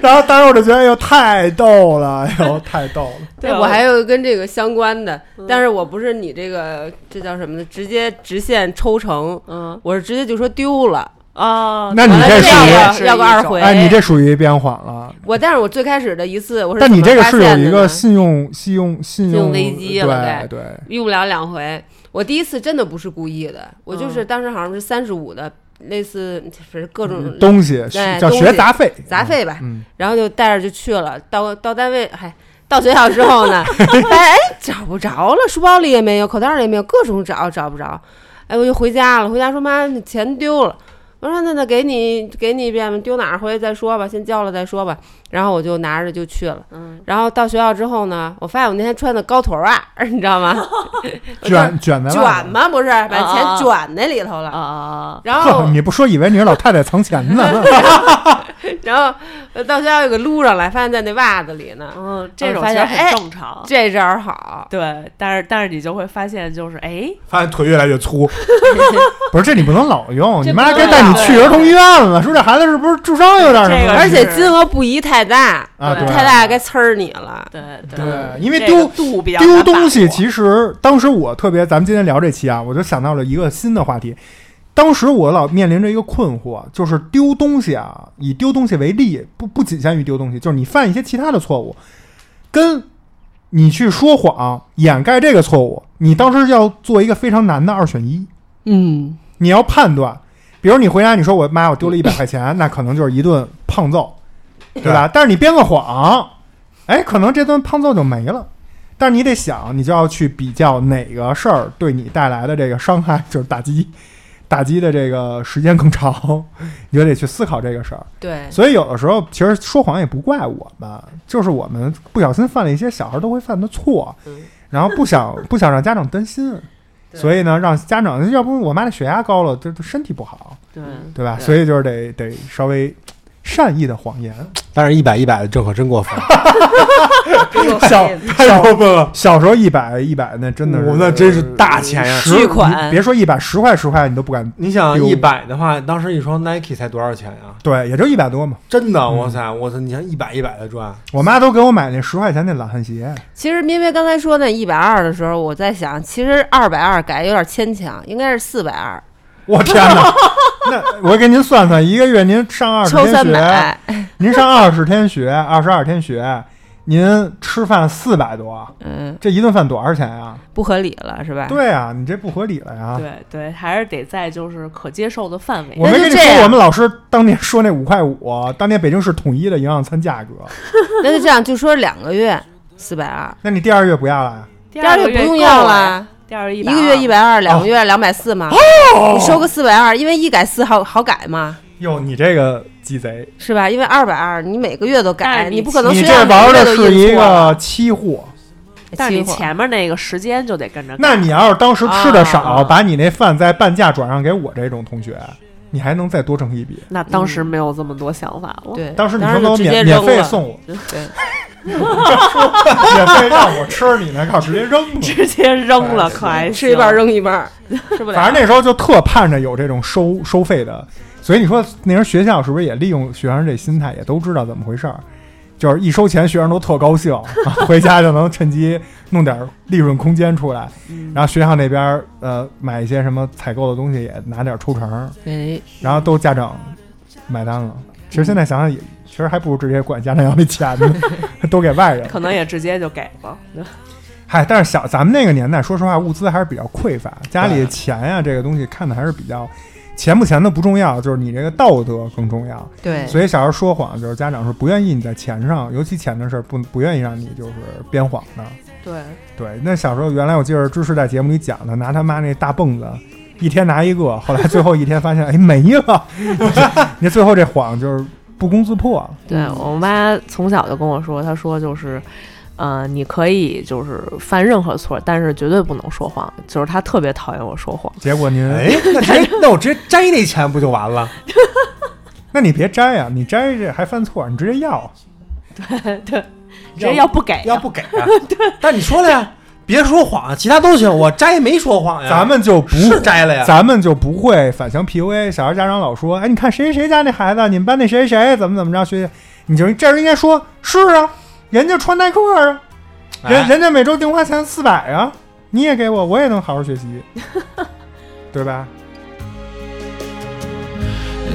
然后当时我就觉得，哎呦，太逗了，哎呦，太逗了。对，我还有跟这个相关的，但是我不是你这个这叫什么呢？直接直线抽成，嗯我是直接就说丢了，啊，那你这这属于要要个二回。哎，你这属于变缓了。我，但是我最开始的一次我是但你这个是有一个信用、信用、信信用危机了对对。用不了两回。我第一次真的不是故意的，我就是当时好像是三十五的，类似是各种东西叫学杂费，杂费吧，嗯，然后就带着就去了。到到单位，嗨，到学校之后呢，哎，找不着了，书包里也没有，口袋里也没有，各种找找不着。哎，我就回家了，回家说妈，那钱丢了。我说那那给你给你一遍吧，丢哪儿回去再说吧，先交了再说吧。然后我就拿着就去了。嗯，然后到学校之后呢，我发现我那天穿的高腿袜儿，你知道吗？卷卷的卷吗？不是，把钱卷那里头啊了。啊啊！然后，你不说以为你是老太太藏钱呢？然后呃到学校又给撸上来，发现在那袜子里呢。嗯，这种发其实很正常。这招儿好，对，但是但是你就会发现，就是哎，发现腿越来越粗，不是，这你不能老用，你妈该带你老去儿童医院了。说这孩子是不是智商有点什么这个？而且金额不宜太大，啊太大该呲儿你了。对对因为丢丢东西，其实当时我特别，咱们今天聊这期啊，我就想到了一个新的话题。当时我老面临着一个困惑，就是丢东西啊，以丢东西为例，不不仅限于丢东西，就是你犯一些其他的错误，跟你去说谎掩盖这个错误，你当时要做一个非常难的二选一。嗯，你要判断，比如你回家你说我妈我丢了一百块钱，那可能就是一顿胖揍，对吧？但是你编个谎，哎，可能这顿胖揍就没了。但是你得想，你就要去比较哪个事儿对你带来的这个伤害，就是打击，打击的这个时间更长，你就得去思考这个事儿。对，所以有的时候，其实说谎也不怪我们，就是我们不小心犯了一些小孩都会犯的错，嗯然后不想不想让家长担心，对所以呢，让家长要不我妈的血压高了，这这身体不好，对。对吧？对。所以就是得得稍微善意的谎言。但是一百一百的这可真过分，小 太过分了。小时候一百一百那真的是，我那真是大钱呀十巨款别说一百十块十块你都不敢，你想丢一百的话，当时一双 Nike 才多少钱呀？对，也就一百多嘛。真的，嗯哇塞，我操！你看一百一百的赚，我妈都给我买那十块钱那懒汉鞋，其实咩咩刚才说那一百二的时候，我在想，其实二百二改有点牵强，应该是四百二，我天哪！那 我给您算算，一个月您上二十抽天学，三百，您上二十天学，二十二天学，您吃饭四百多，嗯，这一顿饭多少钱呀？不合理了是吧？对啊，你这不合理了呀！对对，还是得在就是可接受的范围我没跟你说，我们老师当年说那五块五，当年北京市统一的营养餐价格，那就这样，就说两个月四百二，那你第二月不要了呀？第第二月不用要了，了，第二。个一一个月一百百二，两个月两百四嘛，你收个四百二，因为一改四好好改嘛，哟，你这个鸡贼，是吧？因为二百二你每个月都改，你你不可能你这玩的是一个期货，但是你前面那个时间就得跟着。那你要是当时吃的少，啊。把你那饭再半价转让给我这种同学，你还能再多挣一笔。那当时没有这么多想法了。对，当时你说就直能免免费送我，对，免费让我吃，你那靠直接扔了。直接扔了，可爱吃一半扔一半，吃不了。反正那时候就特盼着有这种收收费的，所以你说那时候学校是不是也利用学生这心态，也都知道怎么回事儿，就是一收钱，学生都特高兴，啊 回家就能趁机弄点利润空间出来，嗯然后学校那边儿呃买一些什么采购的东西也拿点抽成，哎，然后都家长买单了。其实现在想想也，其实还不如直接管家长要那钱呢，都给外人。可能也直接就给了。嗨，但是小咱们那个年代，说实话，物资还是比较匮乏，家里钱呀、这个东西看的还是比较，钱不钱的不重要，就是你这个道德更重要。对，所以小时候说谎，就是家长是不愿意你在钱上，尤其钱的事儿，不不愿意让你就是编谎的。对，对，那小时候原来我记得芝士在节目里讲的，拿他妈那大蹦子，一天拿一个，后来最后一天发现，哎没了，你最后这谎就是不攻自破。对我妈从小就跟我说，她说就是，呃，你可以就是犯任何错，但是绝对不能说谎。就是她特别讨厌我说谎。结果您，哎，那直接 那我直接摘那钱不就完了？那你别摘呀、你摘这还犯错，你直接要。对对直接要不给呀，要不给啊？对 但你说了呀，别说谎，其他都行，我摘没说谎呀。咱们就不是摘了呀，咱们就不会反向 PUA。小孩家长老说，哎，你看谁谁谁家那孩子，你们班那谁谁怎么怎么着学习，你就这人应该说，是啊，人家穿耐克啊，人、哎人家每周零花钱四百啊，你也给我，我也能好好学习，对吧？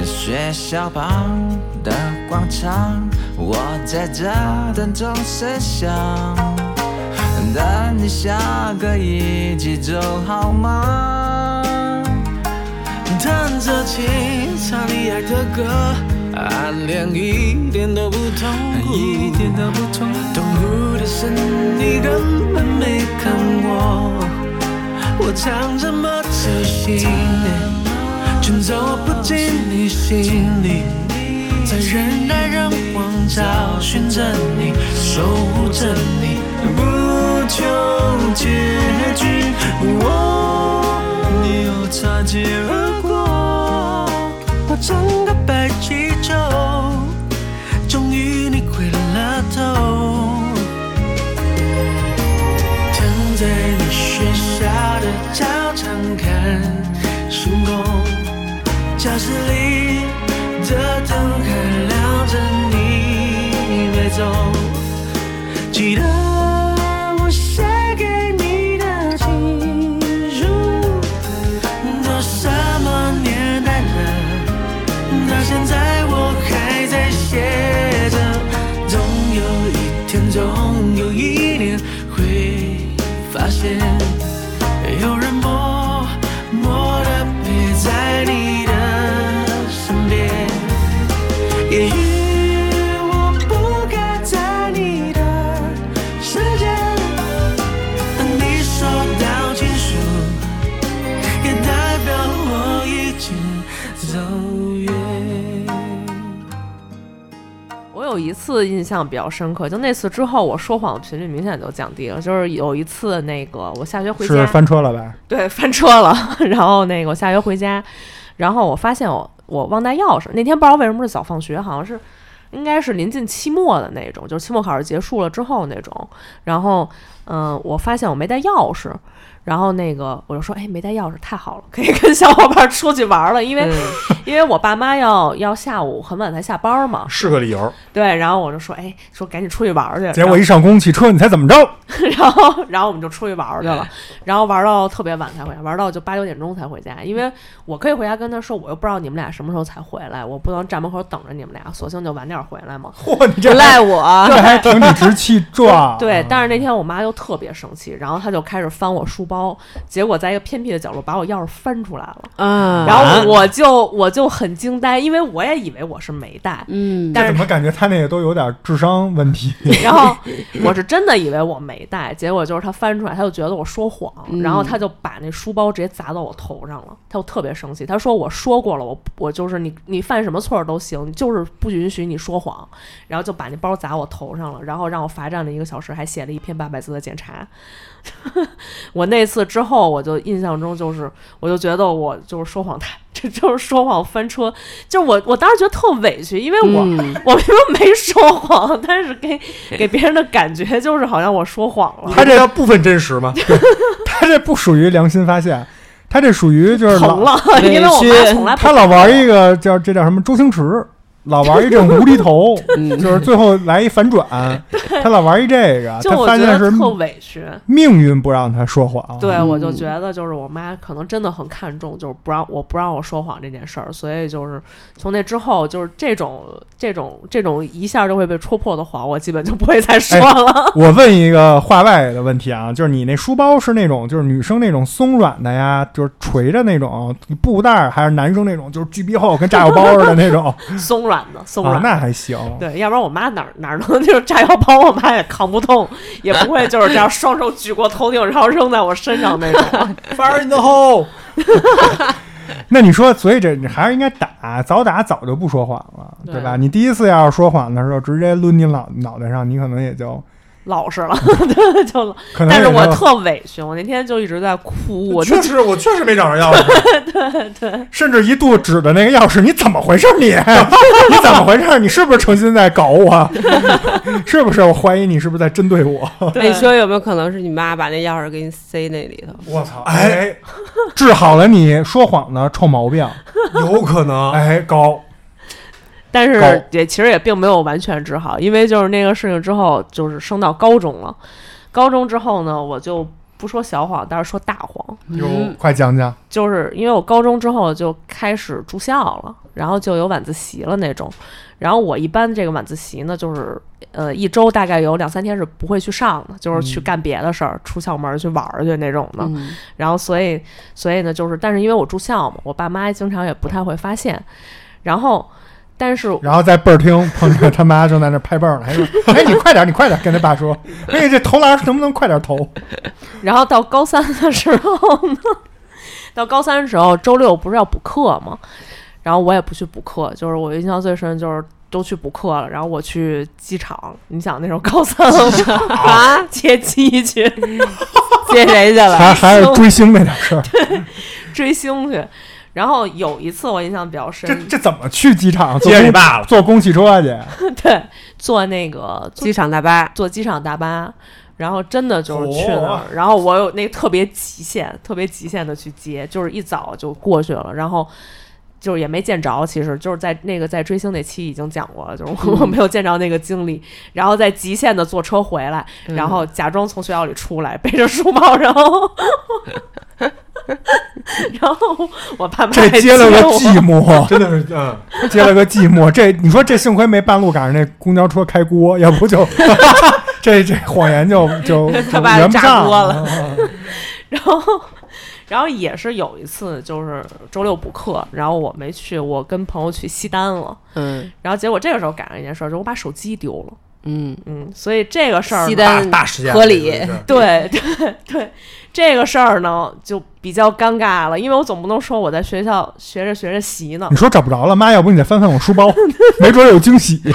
学校旁的广场，我在这等钟声响，等你下课一起走好吗？弹着琴，唱你爱的歌，暗恋一点都不痛苦，一点都不痛苦。痛苦的是你根本没看我，我唱这么走心。却走不进你心里，在人来人往找寻着你，守护着你，不求结局。我，你又擦肩而过，我整个白气球，终于你回了头。躺在你学校的操场看星空，教室里次印象比较深刻，就那次之后，我说谎的频率明显就降低了。就是有一次，那个我下学回家，是翻车了吧？对，翻车了。然后那个我下学回家，然后我发现我我忘带钥匙。那天不知道为什么是早放学，好像是应该是临近期末的那种，就是期末考试结束了之后那种。然后嗯、我发现我没带钥匙。然后那个我就说，哎，没带钥匙，太好了，可以跟小伙伴出去玩了。因为、因为我爸妈要要下午很晚才下班嘛，是个理由。对。然后我就说，哎，说赶紧出去玩去。结果一上公共汽车，你猜怎么着？然后，然后我们就出去玩儿去了，然后玩到特别晚才回家，玩到就八九点钟才回家，因为我可以回家跟他说，我又不知道你们俩什么时候才回来，我不能站门口等着你们俩，索性就晚点回来嘛。嚯，你这不赖我。这还挺理直气壮。对，但是那天我妈又特别生气，然后她就开始翻我书包，结果在一个偏僻的角落把我钥匙翻出来了，啊，然后我就我就很惊呆，因为我也以为我是没带，嗯，但是怎么感觉他那个都有点智商问题？然后我是真的以为我没带，结果就是他翻出来，他就觉得我说谎，嗯然后他就把那书包直接砸到我头上了，他就特别生气，他说我说过了，我我就是你你犯什么错都行，就是不允许你说谎，然后就把那包砸我头上了，然后让我罚站了一个小时，还写了一篇八百字的检查。我那次之后，我就印象中就是，我就觉得我就是说谎太，这 就是说谎翻车。就我，我当时觉得特委屈，因为我、嗯 我明明没说谎，但是给给别人的感觉就是好像我说谎了。他这叫部分真实吗？他这不属于良心发现，他这属于就是疼老了，因为我妈从来不他老玩一个叫这叫什么周星驰，老玩一这种无厘头，嗯。就是最后来一反转，他老玩一这个，就他我觉得发现是特委屈。命运不让他说谎，对，我就嗯。觉得就是我妈可能真的很看重，就是不让我不让我说谎这件事儿，所以就是从那之后，就是这种这种这种一下就会被戳破的谎，我基本就不会再说哎了。我问一个话外的问题啊，就是你那书包是那种就是女生那种松软的呀，就是垂着那种布袋儿，还是男生那种就是巨逼厚跟炸药包似的那种？松软的，松啊软？的。那还行。对，要不然我妈哪儿哪儿能 就是炸药包，我妈也扛不动，也不会 就是这样双手举过头顶，然后扔在我身上那种。Fire in the hole，那你说，所以这你还是应该打，早打早就不说谎了，对吧？对你第一次要是说谎的时候，直接抡你脑脑袋上，你可能也就老实了，对，就可能但是我特委屈，我那天就一直在哭，我确实我确实没找着钥匙，对对甚至一度指着那个钥匙，你怎么回事你？你怎么回事？你是不是诚心在搞我？是不是？我怀疑你是不是在针对我？哎你说有没有可能是你妈把那钥匙给你塞那里头？我操！哎，治好了你说谎的臭毛病。有可能。哎，高但是也其实也并没有完全治好，因为就是那个事情之后，就是升到高中了。高中之后呢，我就不说小谎，但是说大谎，哟嗯，快讲讲。就是因为我高中之后就开始住校了，然后就有晚自习了那种。然后我一般这个晚自习呢，就是呃一周大概有两三天是不会去上的，就是去干别的事儿，出校门去玩儿去那种的。嗯然后所以所以呢，就是但是因为我住校嘛，我爸妈经常也不太会发现。然后，但是然后在倍儿厅碰着他妈正在那拍儿呢，还说：“哎，你快点，你快点，跟他爸说，哎，这投篮能不能快点投 然后到高三的时候呢，到高三的时候，周六不是要补课吗？然后我也不去补课，就是我印象最深就是都去补课了，然后我去机场，你想那时候高三啊，接机去接谁去？”了？还还是追星那点事儿。追星去。然后有一次我印象比较深，这这怎么去机场？坐公接你爸了，坐公汽车去？对，坐那个坐机场大巴，坐机场大巴，然后真的就是去那哦儿，然后我有那个特别极限、特别极限的去接，就是一早就过去了，然后。就是也没见着，其实就是在那个在追星那期已经讲过了，就是我 我没有见着那个经历，然后在极限的坐车回来，然后假装从学校里出来，背着书包，然后，然后我爸妈这接了个寂寞，真的是嗯，接了个寂寞。这你说这幸亏没半路赶上那公交车开锅，要不就 这这谎言就就 就他爸炸圆不上锅了。然后，然后也是有一次，就是周六补课，然后我没去，我跟朋友去西单了，嗯然后结果这个时候赶上一件事儿，就是我把手机丢了，嗯，嗯，所以这个事儿大大事件合理对对对，这个事儿呢就比较尴尬了，因为我总不能说我在学校学着学着习呢你，说找不着了，妈，要不你再翻翻我书包，没准有惊喜。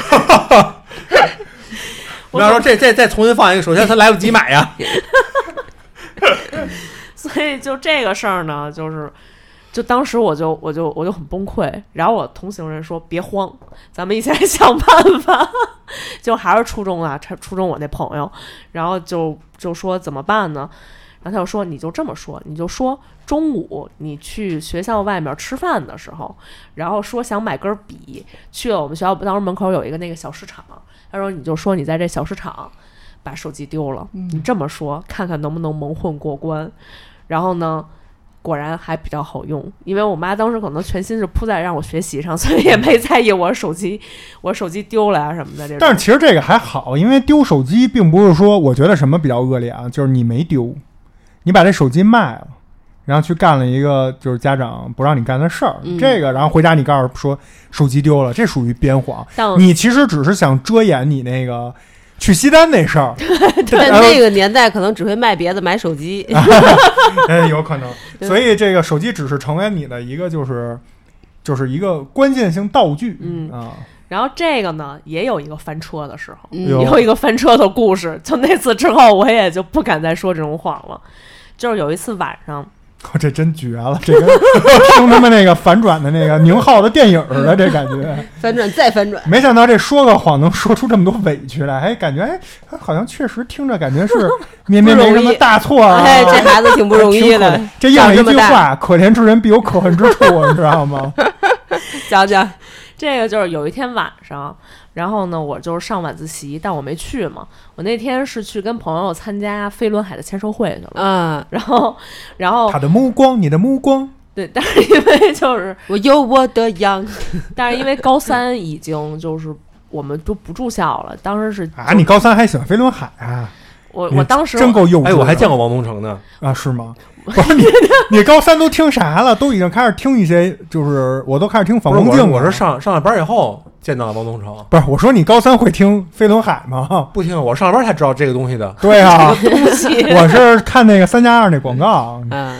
我要说这这再重新放一个，首先他来不及买呀，所以就这个事儿呢，就是。就当时我就我就我就很崩溃，然后我同行人说别慌，咱们一起来想办法。就还是初中啊，初初中我那朋友，然后就就说怎么办呢？然后他就说你就这么说，你就说中午你去学校外面吃饭的时候，然后说想买根笔，去了我们学校当时门口有一个那个小市场，他说你就说你在这小市场把手机丢了，你这么说看看能不能蒙混过关。然后呢，果然还比较好用，因为我妈当时可能全心是扑在让我学习上，所以也没在意我手机我手机丢了呀、什么的这种。但是其实这个还好，因为丢手机并不是说，我觉得什么比较恶劣啊，就是你没丢，你把这手机卖了，然后去干了一个就是家长不让你干的事儿，嗯这个然后回家你告诉说手机丢了，这属于编谎。你其实只是想遮掩你那个去西单那事儿，但 那个年代可能只会卖别的，买手机。哎，有可能。所以这个手机只是成为你的一个就是就是一个关键性道具，嗯啊，然后这个呢，也有一个翻车的时候，嗯有有一个翻车的故事。就那次之后，我也就不敢再说这种谎了。就是有一次晚上，我这真绝了，这跟 听他们那个反转的那个宁浩的电影似的，这感觉。反转再反转，没想到这说个谎能说出这么多委屈来，哎，感觉哎，好像确实听着感觉是绵绵没什么大错啊。哎，这孩子挺不容易的。这应了一句话：“可怜之人必有可恨之处”，你知道吗？讲讲，这个就是有一天晚上，然后呢，我就是上晚自习，但我没去嘛。我那天是去跟朋友参加飞轮海的签售会去了。嗯，然后，然后他的目光，你的目光，对，但是因为就是，我有我的样，但是因为高三已经就是我们都不住校了，当时是啊！你高三还喜欢飞轮海啊？我我当时真够幼稚。哎，我还见过王东城呢。啊？是吗？不是你，你高三都听啥了？都已经开始听一些，就是我都开始听反光镜了。我是上上了班以后见到了汪东城，不是我说你高三会听飞轮海吗？不听，我上了班才知道这个东西的。对啊，东西，我是看那个三加二那广告。嗯，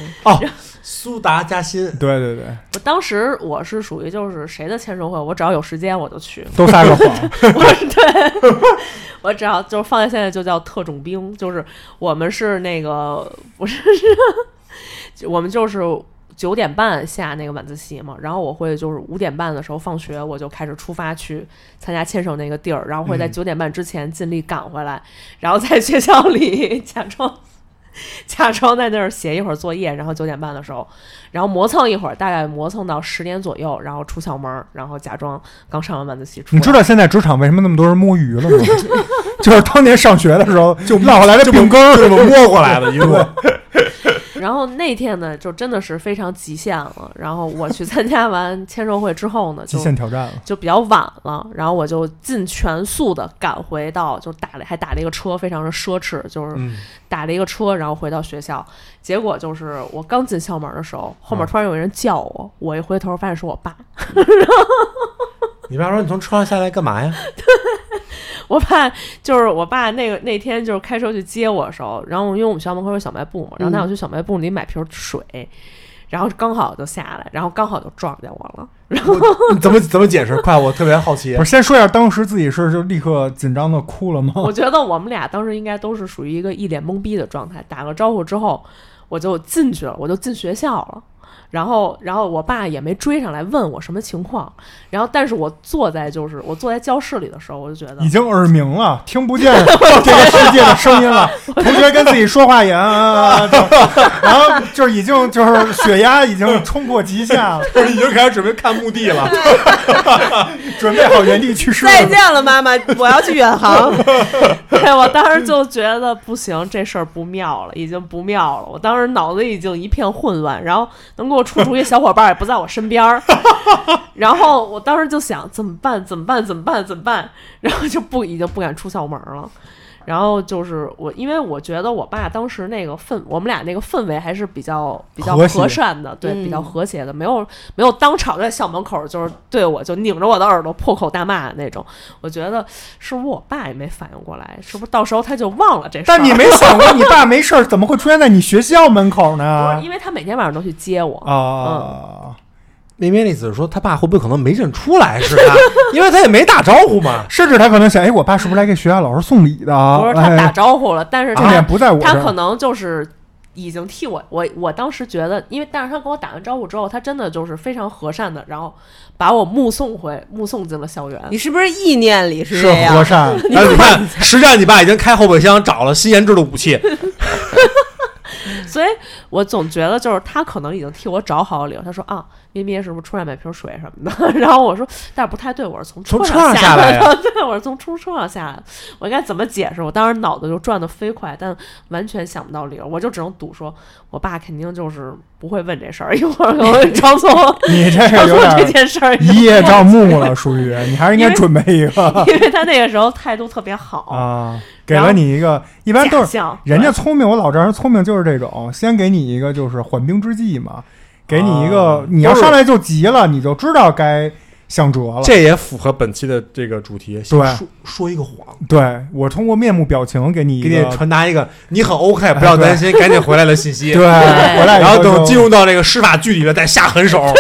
苏达加薪，对对对，我当时我是属于就是谁的签售会，我只要有时间我就去。都撒个谎。我是对，我只要就是放在现在就叫特种兵，就是我们是那个不是，是我们就是九点半下那个晚自习嘛，然后我会就是五点半的时候放学，我就开始出发去参加签售那个地儿，然后会在嗯九点半之前尽力赶回来，然后在学校里 假装。假装在那儿写一会儿作业，然后九点半的时候，然后磨蹭一会儿，大概磨蹭到十点左右，然后出校门儿，然后假装刚上完晚自习出。你知道现在职场为什么那么多人摸鱼了吗？就是当年上学的时候就落下来的病根儿，这么摸过来的，一路。然后那天呢，就真的是非常极限了。然后我去参加完签售会之后呢，极就限挑战了。就比较晚了，然后我就尽全速的赶回到，就打了还打了一个车，非常的奢侈，就是嗯，打了一个车，然后回到学校。结果就是我刚进校门的时候，后面嗯突然有人叫我，我一回头发现是我爸。你爸说你从车上下来干嘛呀？我爸就是我爸那个那天就是开车去接我的时候，然后因为我们学校门口有小卖部嘛，然后他想去小卖部里买瓶水，然后刚好就下来，然后刚好就撞见我了。然后怎么怎么解释？快，我特别好奇不。是，先说一下当时自己是就立刻紧张的哭了吗？我觉得我们俩当时应该都是属于一个一脸懵逼的状态。打个招呼之后，我就进去了，我就进学校了。然后，然后我爸也没追上来问我什么情况。然后，但是我坐在就是我坐在教室里的时候，我就觉得已经耳鸣了，听不见 这个世界的声音了。同学跟自己说话也啊啊啊，就然后就是已经就是血压已经冲过极限了，已经开始准备看墓地了。准备好原地去世。再见了，妈妈，我要去远航。对我当时就觉得不行，这事儿不妙了，已经不妙了。我当时脑子已经一片混乱，然后能给我出主意小伙伴也不在我身边儿，然后我当时就想怎么办？怎么办？怎么办？怎么办？然后就不已经不敢出校门了。然后就是我，因为我觉得我爸当时那个氛，我们俩那个氛围还是比较比较和善的，对，嗯比较和谐的，没有没有当场在校门口就是对我就拧着我的耳朵破口大骂的那种。我觉得是不是我爸也没反应过来，是不是到时候他就忘了这事儿？但你没想过，你爸没事儿怎么会出现在你学校门口不呢是，？因为他每天晚上都去接我。啊，咩咩的意思是说，他爸会不会可能没认出来是他？因为他也没打招呼嘛。甚至他可能想，哎，我爸是不是来给学校老师送礼的？不是他打哎招呼了，但是重点他不在我。他可能就是已经替我，我我当时觉得，因为但是他跟我打完招呼之后，他真的就是非常和善的，然后把我目送回目送进了校园。你是不是意念里是是这样和？善，哎，你看，实际上你爸已经开后备箱找了新研制的武器。所以我总觉得就是他可能已经替我找好了理由。他说啊，咩咩是不是出来买瓶水什么的？然后我说，但是不太对，我是从从车上上下来的，对，我是从出车上下来的。我应该怎么解释？我当时脑子就转得飞快，但完全想不到理由，我就只能赌说，我爸肯定就是不会问这事儿，一会儿我 装作你这装个有点件事儿一叶障目了，属于你还是应该准备一个因为他那个时候态度特别好，啊，给了你一个，一般都是人家聪明，我老丈人聪明就是这种，先给你一个就是缓兵之计嘛，给你一个哦，你要上来就急了，你就知道该想辙了。这也符合本期的这个主题。对说说一个谎，对我通过面目表情给你给你传达一个你很 OK，不要担心，赶紧回来的信息。对，回来然后等进入到这个施法剧里了，再下狠手。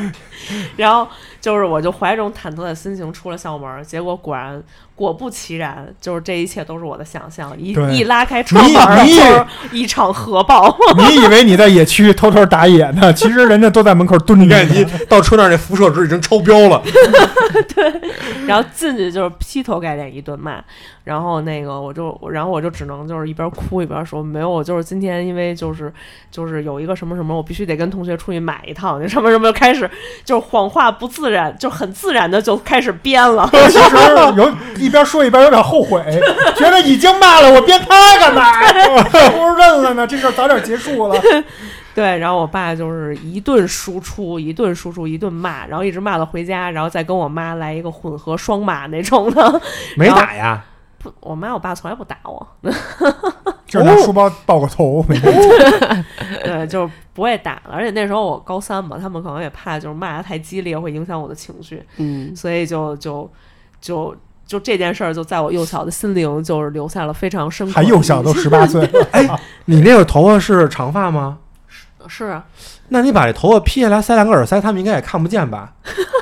然后就是我就怀着这种忐忑的心情出了校门，结果果然果不其然，就是这一切都是我的想象。一一拉开窗你门儿，你就是一场核爆。你以为你在野区偷偷打野呢，其实人家都在门口蹲着你看你。到车那儿那辐射值已经超标了，对然后进去就是劈头盖脸一顿骂，然后那个我就，然后我就只能就是一边哭一边说，没有，我就是今天因为就是就是有一个什么什么，我必须得跟同学出去买一趟，那什么什么就开始就是谎话不自然，就很自然的就开始编了。其实有一边说一边有点后悔，觉得已经骂了，我编他干嘛？不如认了呢，这事儿早点结束了。对，然后我爸就是一顿输出，一顿输出，一顿骂，然后一直骂到回家，然后再跟我妈来一个混合双骂那种的。没打呀？不，我妈我爸从来不打我，就是拿书包抱个头，没事对，就是不会打了。而且那时候我高三嘛，他们可能也怕就是骂的太激烈会影响我的情绪，嗯，所以就就就就这件事儿就在我幼小的心灵就是留下了非常深刻还幼小，都十八岁了。哎，你那个头发是长发吗？是是啊那你把这头发披下来，塞两个耳塞，他们应该也看不见吧？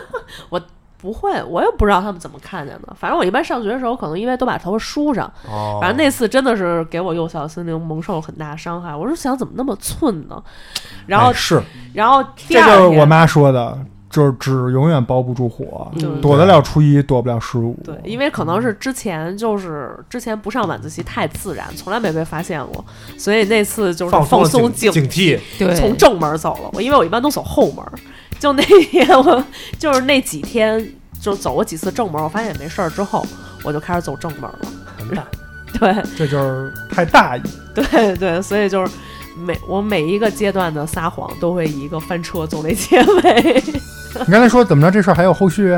我不会，我也不知道他们怎么看见的。反正我一般上学的时候，可能因为都把头发梳上。哦反正那次真的是给我幼小的心灵蒙受了很大伤害。我是想怎么那么寸呢？然后哎，是然后第这二天就是我妈说的，就是纸永远包不住火，嗯躲得了初一，躲不了十五。对，因为可能是之前就是之前不上晚自习太自然，从来没被发现过，所以那次就是放放松松警警惕，对，从正门走了。我因为我一般都走后门，就那天我就是那几天就走过几次正门，我发现也没事儿之后，我就开始走正门了。对这就是太大意。对对，所以就是每我每一个阶段的撒谎都会以一个翻车作为结尾。你刚才说怎么着？这事儿还有后续？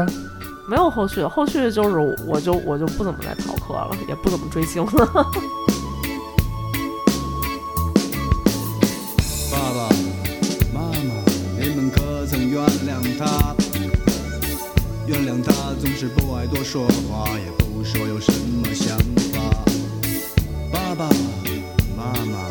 没有后续，后续就是我就我就不怎么再逃课了，也不怎么追星了。爸爸妈妈，你们可曾原谅他？原谅他总是不爱多说话，也不说有什么想法。爸爸妈妈，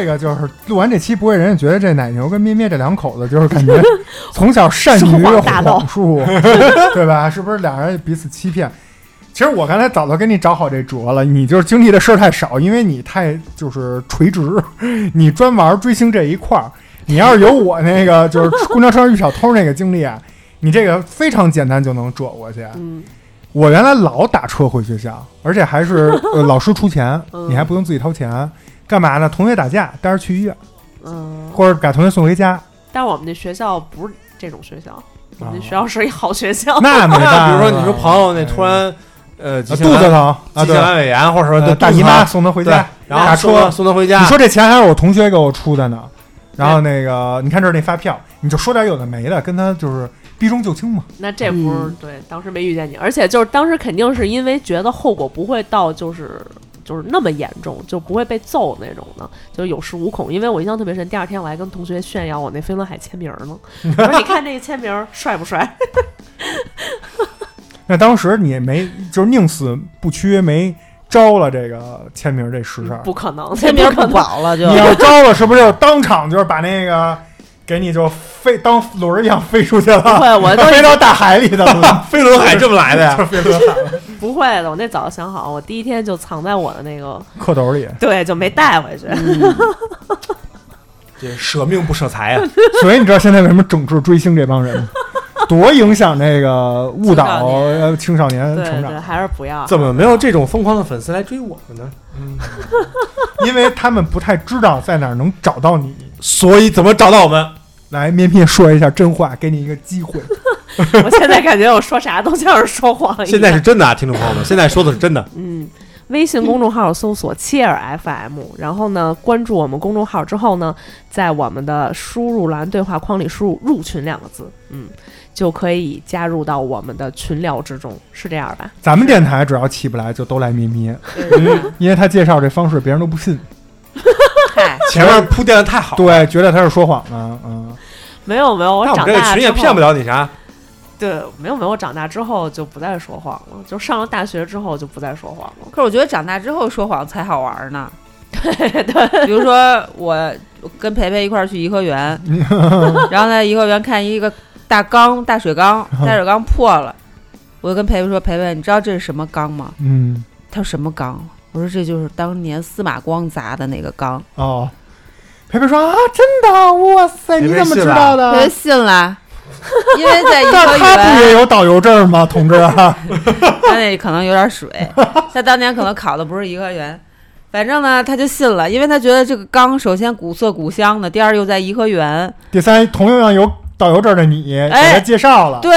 这个就是录完这期，不会人家觉得这奶牛跟咩咩这两口子就是感觉 从小善于谎术，对吧？是不是俩人彼此欺骗？其实我刚才早都给你找好这辙了，你就是经历的事儿太少，因为你太就是垂直，你专玩追星这一块儿。你要是有我那个就是公交车上遇小偷那个经历啊，你这个非常简单就能躲过去。嗯，我原来老打车回学校，而且还是呃 老师出钱，嗯你还不用自己掏钱，干嘛呢？同学打架带着去医院，嗯，或者把同学送回家，但是我们那学校不是这种学校，我们那学校是一好学校。那没办法。比如说你说朋友那突然呃肚子疼啊，对，急性阑尾炎，或者说大姨妈送他回家，然后打车送他。回家。你说这钱还是我同学给我出的呢。然后那个，你看这是那发票，你就说点有的没的，跟他就是避重就轻嘛。那这不是、嗯对，当时没遇见你，而且就是当时肯定是因为觉得后果不会到就是就是那么严重，就不会被揍那种的，就有恃无恐。因为我印象特别深，第二天我还跟同学炫耀我那飞轮海签名呢，我说你看这个签名帅不帅？那当时你也没就是宁死不屈，没招了这个签名这实事儿。不可能，签名不。保了就你要招了，是不是就当场就是把那个给你就飞当轮儿一样飞出去了？不会，我都飞到大海里的，飞轮海这么来的呀？飞轮海不会的。我那早就想好，我第一天就藏在我的那个，裤兜里。对，就没带回去。这舍命不舍财啊！所以你知道现在为什么整治追星这帮人吗？多影响这个误导青少年呃青少年对对，成长，还是不要。怎么没有这种疯狂的粉丝来追我们呢？因为他们不太知道在哪儿能找到你。所以怎么找到我们？来，咩咩说一下真话，给你一个机会。我现在感觉我说啥都像是说谎一样。现在是真的啊，听众朋友们，现在说的是真的。嗯，微信公众号搜索“切尔 FM”，然后呢，关注我们公众号之后呢，在我们的输入栏对话框里输入“入群”两个字，嗯，就可以加入到我们的群聊之中，是这样吧？咱们电台只要起不来，就都来咩咩，嗯因为他介绍这方式别人都不信，嗨，前面铺垫的太好，对，觉得他是说谎呢。嗯，没有没有，我长大这个群也骗不了你啥。对，没有没有，我长大之后就不再说谎了，就上了大学之后就不再说谎了。可是我觉得长大之后说谎才好玩呢。对对，比如说我跟培培一块儿去颐和园，然后在颐和园看一个大缸，大水缸，大水缸破了，我就跟培培说：“培培，你知道这是什么缸吗嗯，？”他说：“什么缸？”我说：“这就是当年司马光砸的那个缸。哦，培培说啊，真的，哇塞，你怎么知道”培培的？信了，因为在颐和但他不也园，有导游证吗，同志？他那可能有点水，他当年可能考的不是颐和园。反正呢，他就信了，因为他觉得这个缸首先古色古香的，第二又在颐和园，第三，同样有导游证的你给哎他介绍了，对，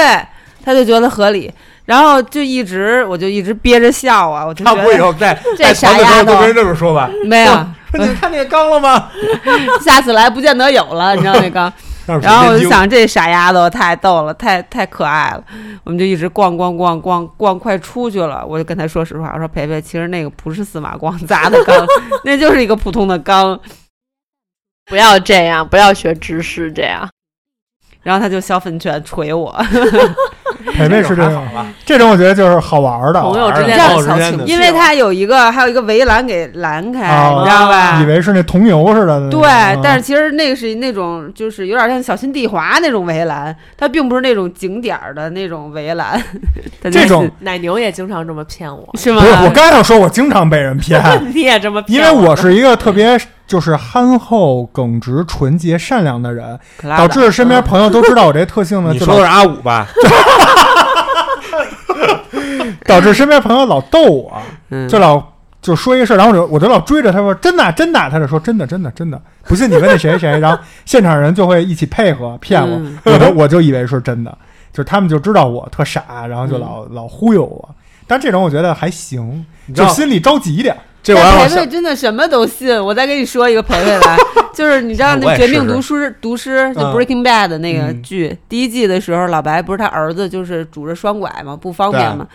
他就觉得合理，然后就一直我就一直憋着笑啊，我就他不会以后在这在团的时傻丫头候都跟人这么说吧？没有，说 你看那个缸了吗？下次来不见得有了，你知道那缸。然然后我就想，这傻丫头太逗了，太太可爱了。我们就一直逛逛逛逛逛，快出去了。我就跟她说实话，我说培培，其实那个不是司马光砸的缸，那就是一个普通的缸。不要这样，不要学知识这样。然后他就小粉拳捶我，培培是这种好，吧？这种我觉得就是好玩的，朋友之间这样的小情绪，因为它有一个还有一个围栏给拦开，哦你知道吧？以为是那铜牛似的。对，嗯但是其实那个是那种，就是有点像小心地滑那种围栏，它并不是那种景点儿的那种围栏。这种奶牛也经常这么骗我，是吗不？是，我刚想说，我经常被人骗，你也这么骗因为我是一个特别就是憨厚、耿直、纯洁、善良的人，导致身边朋友都知道我这特性呢，你说的是阿五吧？导致身边朋友老逗我，嗯就老就说一个事儿，然后我就我就老追着他说真的啊真的啊，他就说真的真的真的，不信你问那谁谁，然后现场人就会一起配合骗我，嗯我就我就以为是真的，就是他们就知道我特傻，然后就老、老忽悠我。但这种我觉得还行，就心里着急点儿。这培培真的什么都信。我再跟你说一个培培来，就是你知道那《绝命毒师》毒师就嗯 Breaking Bad 的那个嗯剧，第一季的时候，老白不是他儿子就是拄着双拐嘛，不方便嘛。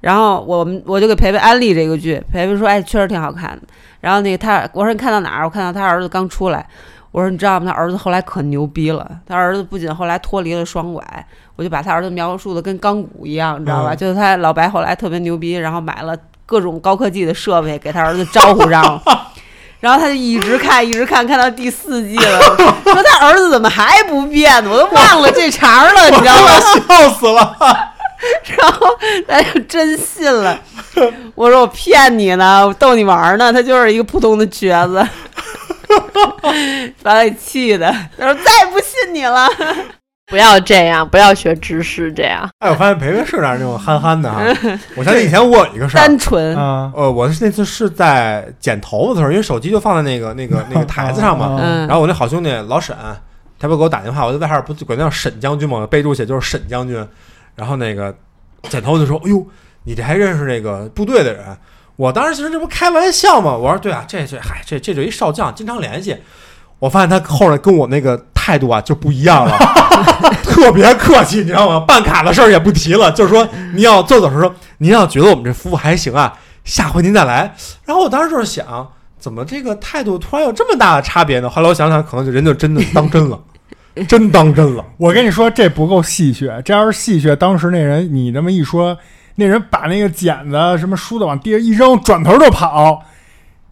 然后我们我就给培培安利这个剧，培培说：“哎，确实挺好看的。”然后那个他，我说你看到哪儿？我看到他儿子刚出来。我说你知道吗？他儿子后来可牛逼了。他儿子不仅后来脱离了双拐，我就把他儿子描述的跟钢骨一样，你知道吧？嗯就是他老白后来特别牛逼，然后买了各种高科技的设备给他儿子招呼上了。然后他就一直看，一直看，看到第四季了，说他儿子怎么还不变呢？我都忘了这茬儿了，你知道吗？笑死了。然后他就真信了。我说我骗你呢，我逗你玩儿呢，他就是一个普通的瘸子，把他给气的。他说再也不信你了。不要这样，不要学知识这样。哎，我发现培培是点儿那种憨憨的 哈。我想起以前我有一个事儿，单纯，啊，呃，我是那次是在剪头发的时候，因为手机就放在那个那个 那个台子上嘛。嗯然后我那好兄弟老沈，他不给我打电话，我在外号不就管他叫沈将军嘛，我备注写就是沈将军。然后那个剪头发就说：“哎呦，你这还认识那个部队的人？”我当时其实这不开玩笑嘛，我说：“对啊，这这嗨，这这就一少将，经常联系。”我发现他后来跟我那个态度啊就不一样了，特别客气，你知道吗？办卡的事儿也不提了，就是说您要做走时说，您要觉得我们这服务还行啊，下回您再来。然后我当时就是想，怎么这个态度突然有这么大的差别呢？后来我想想，可能就人就真的当真了，真当真了。我跟你说，这不够戏谑。这要是戏谑，当时那人你这么一说，那人把那个剪子什么梳子往地上一扔，转头就跑。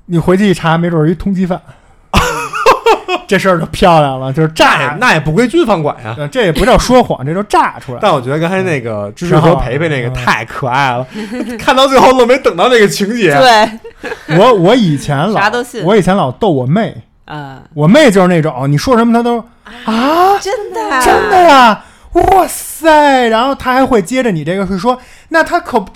你回去一查，没准儿一通缉犯。这事儿就漂亮了，就是炸也炸。那也不归军方管呀。呃这也不叫说谎，这就炸出来。但我觉得刚才那个芝芝和培培那个嗯太可爱了，看到最后都没等到那个情节。对，我我以前老 啥都信我以前老逗我妹，啊，我妹就是那种你说什么她都啊，真的真的呀，哇塞！然后她还会接着你这个是说，那她可不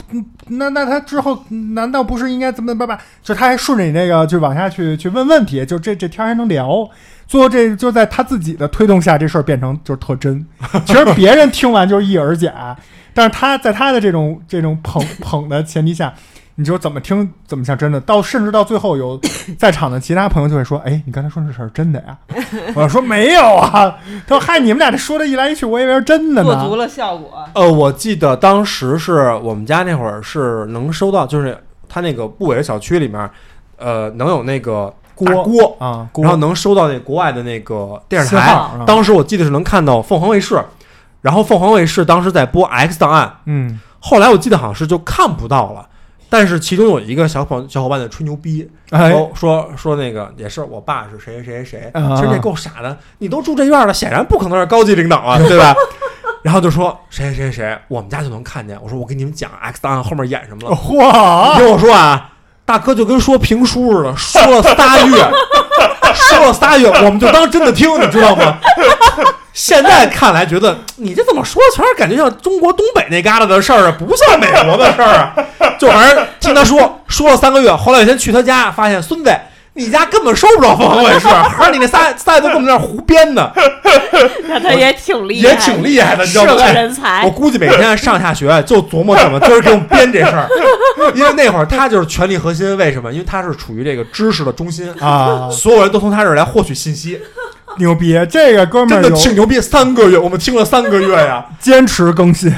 那那她之后难道不是应该怎么怎么办？就她还顺着你那个就往下去去问问题，就这这天还能聊。最后这就在他自己的推动下，这事儿变成就是特真。其实别人听完就是一耳假，但是他在他的这种这种捧 捧的前提下。你就怎么听怎么像真的，到甚至到最后有在场的其他朋友就会说：“哎，你刚才说这事儿真的呀？” 我说：“没有啊。”他说：“嗨，你们俩这说的一来一去，我以为是真的呢。做足了效果。呃，我记得当时是我们家那会儿是能收到，就是他那个部委的小区里面，呃，能有那个大锅锅，啊，然后能收到那国外的那个电视台。啊当时我记得是能看到凤凰卫视，然后凤凰卫视当时在播《X 档案》，嗯后来我记得好像是就看不到了。但是其中有一个小朋小伙伴在吹牛逼，哎说说说那个也是我爸是谁谁谁谁，啊其实这够傻的，你都住这院了，显然不可能是高级领导啊，对吧？然后就说谁谁谁，我们家就能看见。我说我给你们讲 X 档案后面演什么了，你嚯，听我说啊，大哥就跟说评书似的，说了仨月，说了仨月，我们就当真的听，你知道吗？现在看来，觉得你这怎么说，全是感觉像中国东北那旮旯的事儿啊，不像美国的事儿啊。就反正听他说，说了三个月，后来有一天去他家，发现孙子，你家根本收不着凤凰卫视，而你那仨仨都跟我们那儿胡编呢，那他也挺厉害，也挺厉害的，你知道吗？是个哎人才我。估计每天上下学就琢磨怎么今儿给我们编这事儿，因为那会儿他就是权力核心。为什么？因为他是处于这个知识的中心，啊，所有人都从他这儿来获取信息，牛逼！这个哥们真的儿挺牛逼。三个月，我们听了三个月呀，坚持更新，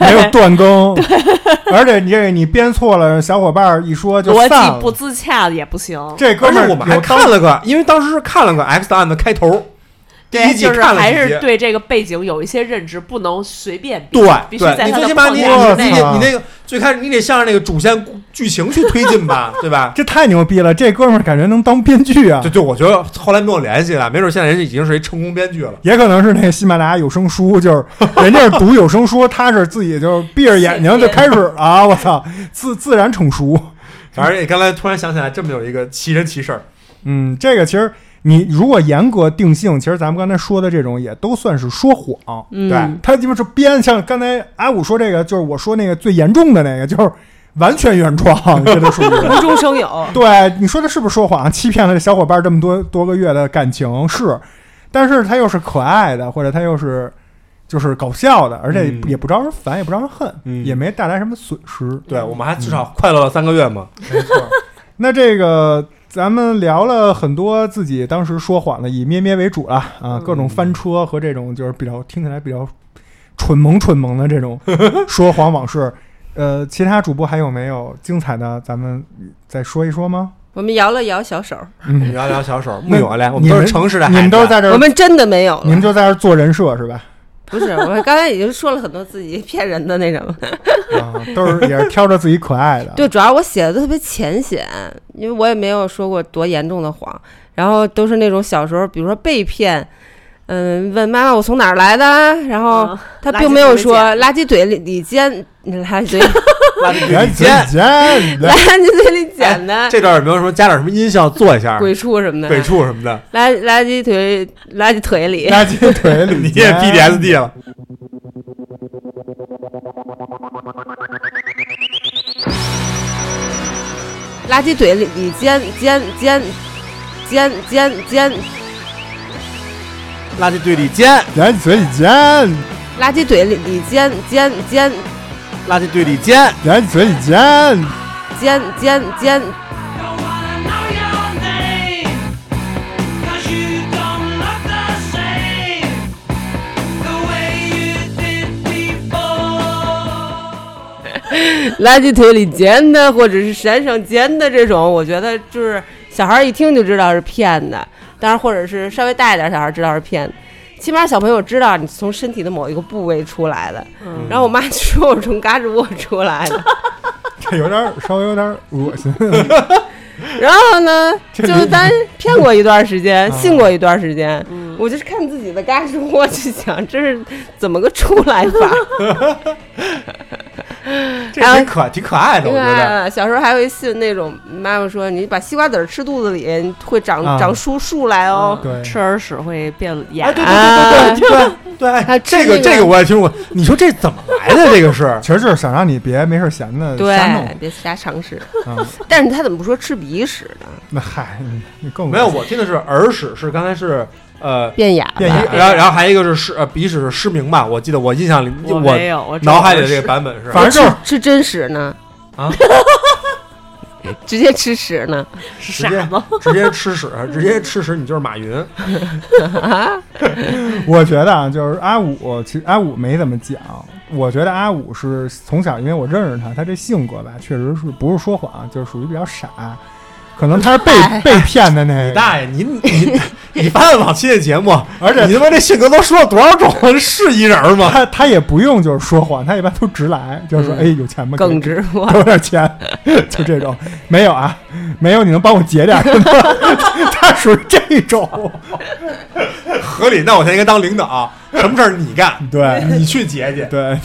没有断更，而且你这个你编错了，小伙伴儿一说就逻散了。辑不自洽也不行，这哥们儿而且我们还看了个，因为当时是看了个 X 档案的开头，对，季就是还是看了几集。对这个背景有一些认知，不能随便编对必须，在你最起码你得你那个最开始你得向着那个主线剧情去推进吧，对吧？这太牛逼了！这哥们儿感觉能当编剧啊就，就我觉得后来没有联系了，没准现在人家已经是一成功编剧了。也可能是那个喜马拉雅有声书，就是 人家是读有声书，他是自己就闭着眼睛就开始了，我操，自自然成熟。反正你刚才突然想起来，这么有一个奇人奇事儿，嗯，这个其实你如果严格定性，其实咱们刚才说的这种也都算是说谎。嗯对，他就是编，像刚才阿五说这个，就是我说那个最严重的那个，就是完全原创，这都属于。无中生有。对，你说的是不是说谎？欺骗了这小伙伴这么多多个月的感情是，但是他又是可爱的，或者他又是就是搞笑的，而且嗯也不招人烦，也不招人恨，嗯也没带来什么损失。对我们还至少快乐了三个月嘛。没错。那这个咱们聊了很多自己当时说谎的，以咩咩为主了啊，各种翻车和这种就是比较听起来比较蠢萌蠢萌的这种 说谎往事。呃，其他主播还有没有精彩的？咱们再说一说吗？我们摇了摇小手，嗯，摇摇小手，木那有来，我你们们都是诚实的孩子，你们都是在这儿，我们真的没有了。你们就在这儿做人设是吧？不是，我刚才已经说了很多自己骗人的那什么。啊，都是也是挑着自己可爱的。对，主要我写的都特别浅显，因为我也没有说过多严重的谎，然后都是那种小时候，比如说被骗，嗯，问妈妈我从哪儿来的，然后嗯他并没有说垃圾堆里里捡，垃圾堆 垃圾来堆里捡。见，垃圾堆里捡的这段有没有什么加点什么音效做一下？鬼畜什么的，鬼畜什么的，垃垃圾腿垃圾腿里，垃圾腿里，你也 PDSD 了。垃圾堆里里捡捡捡捡捡捡垃圾堆里捡，垃圾腿里捡，垃圾堆里里捡捡捡垃圾堆里捡，垃圾腿里捡。捡捡捡 Don't wanna know your name, 'cause you don't look the same the way you did before. 垃圾堆里捡的，或者是山上捡的这种，我觉得就是小孩儿一听就知道是骗的，当然或者是稍微大一点小孩知道是骗的。起码小朋友知道你从身体的某一个部位出来的。嗯然后我妈就说我是从嘎吱窝出来的。这有点儿稍微有点儿恶心。然后呢，这就咱骗过一段时间，啊信过一段时间。我就是看自己的嘎吱窝，去想这是怎么个出来法。这挺可挺可爱的，我觉得。对，小时候还会信那种妈妈说，你把西瓜籽儿吃肚子里，会长、啊长出树来哦。对，吃耳屎会变哑。哎，对对对对对对这个这个我也听过。你说这怎么来的？这个是 其实就是想让你别没事闲的对瞎弄。别瞎尝试。啊，但是他怎么不说吃鼻屎呢？那嗨，你你更没有，我听的是耳屎，是刚才是呃，变哑。变哑然后然后还有一个是失呃鼻屎是失明吧？我记得我印象里我我没有，我脑海里的这个版本是反正就是吃真屎呢？啊，直接吃屎呢？是直接傻吗？直接吃屎，直接吃屎，你就是马云。我觉得啊，就是阿五，其实阿五没怎么讲。我觉得阿五是从小，因为我认识他，他这性格吧，确实是不是说谎，就是属于比较傻，可能他是被被骗的那个。你大爷，你你你翻翻往期的节目，而且你他妈这性格都说了多少种了？是一人吗？他他也不用就是说谎，他一般都直来，就是说，嗯哎，有钱吗？给耿直我给我点钱，就这种。没有啊，没有，你能帮我结点儿吗？他属于这种，合理。那我现在应该当领导，什么事儿你干，对你去结去。对。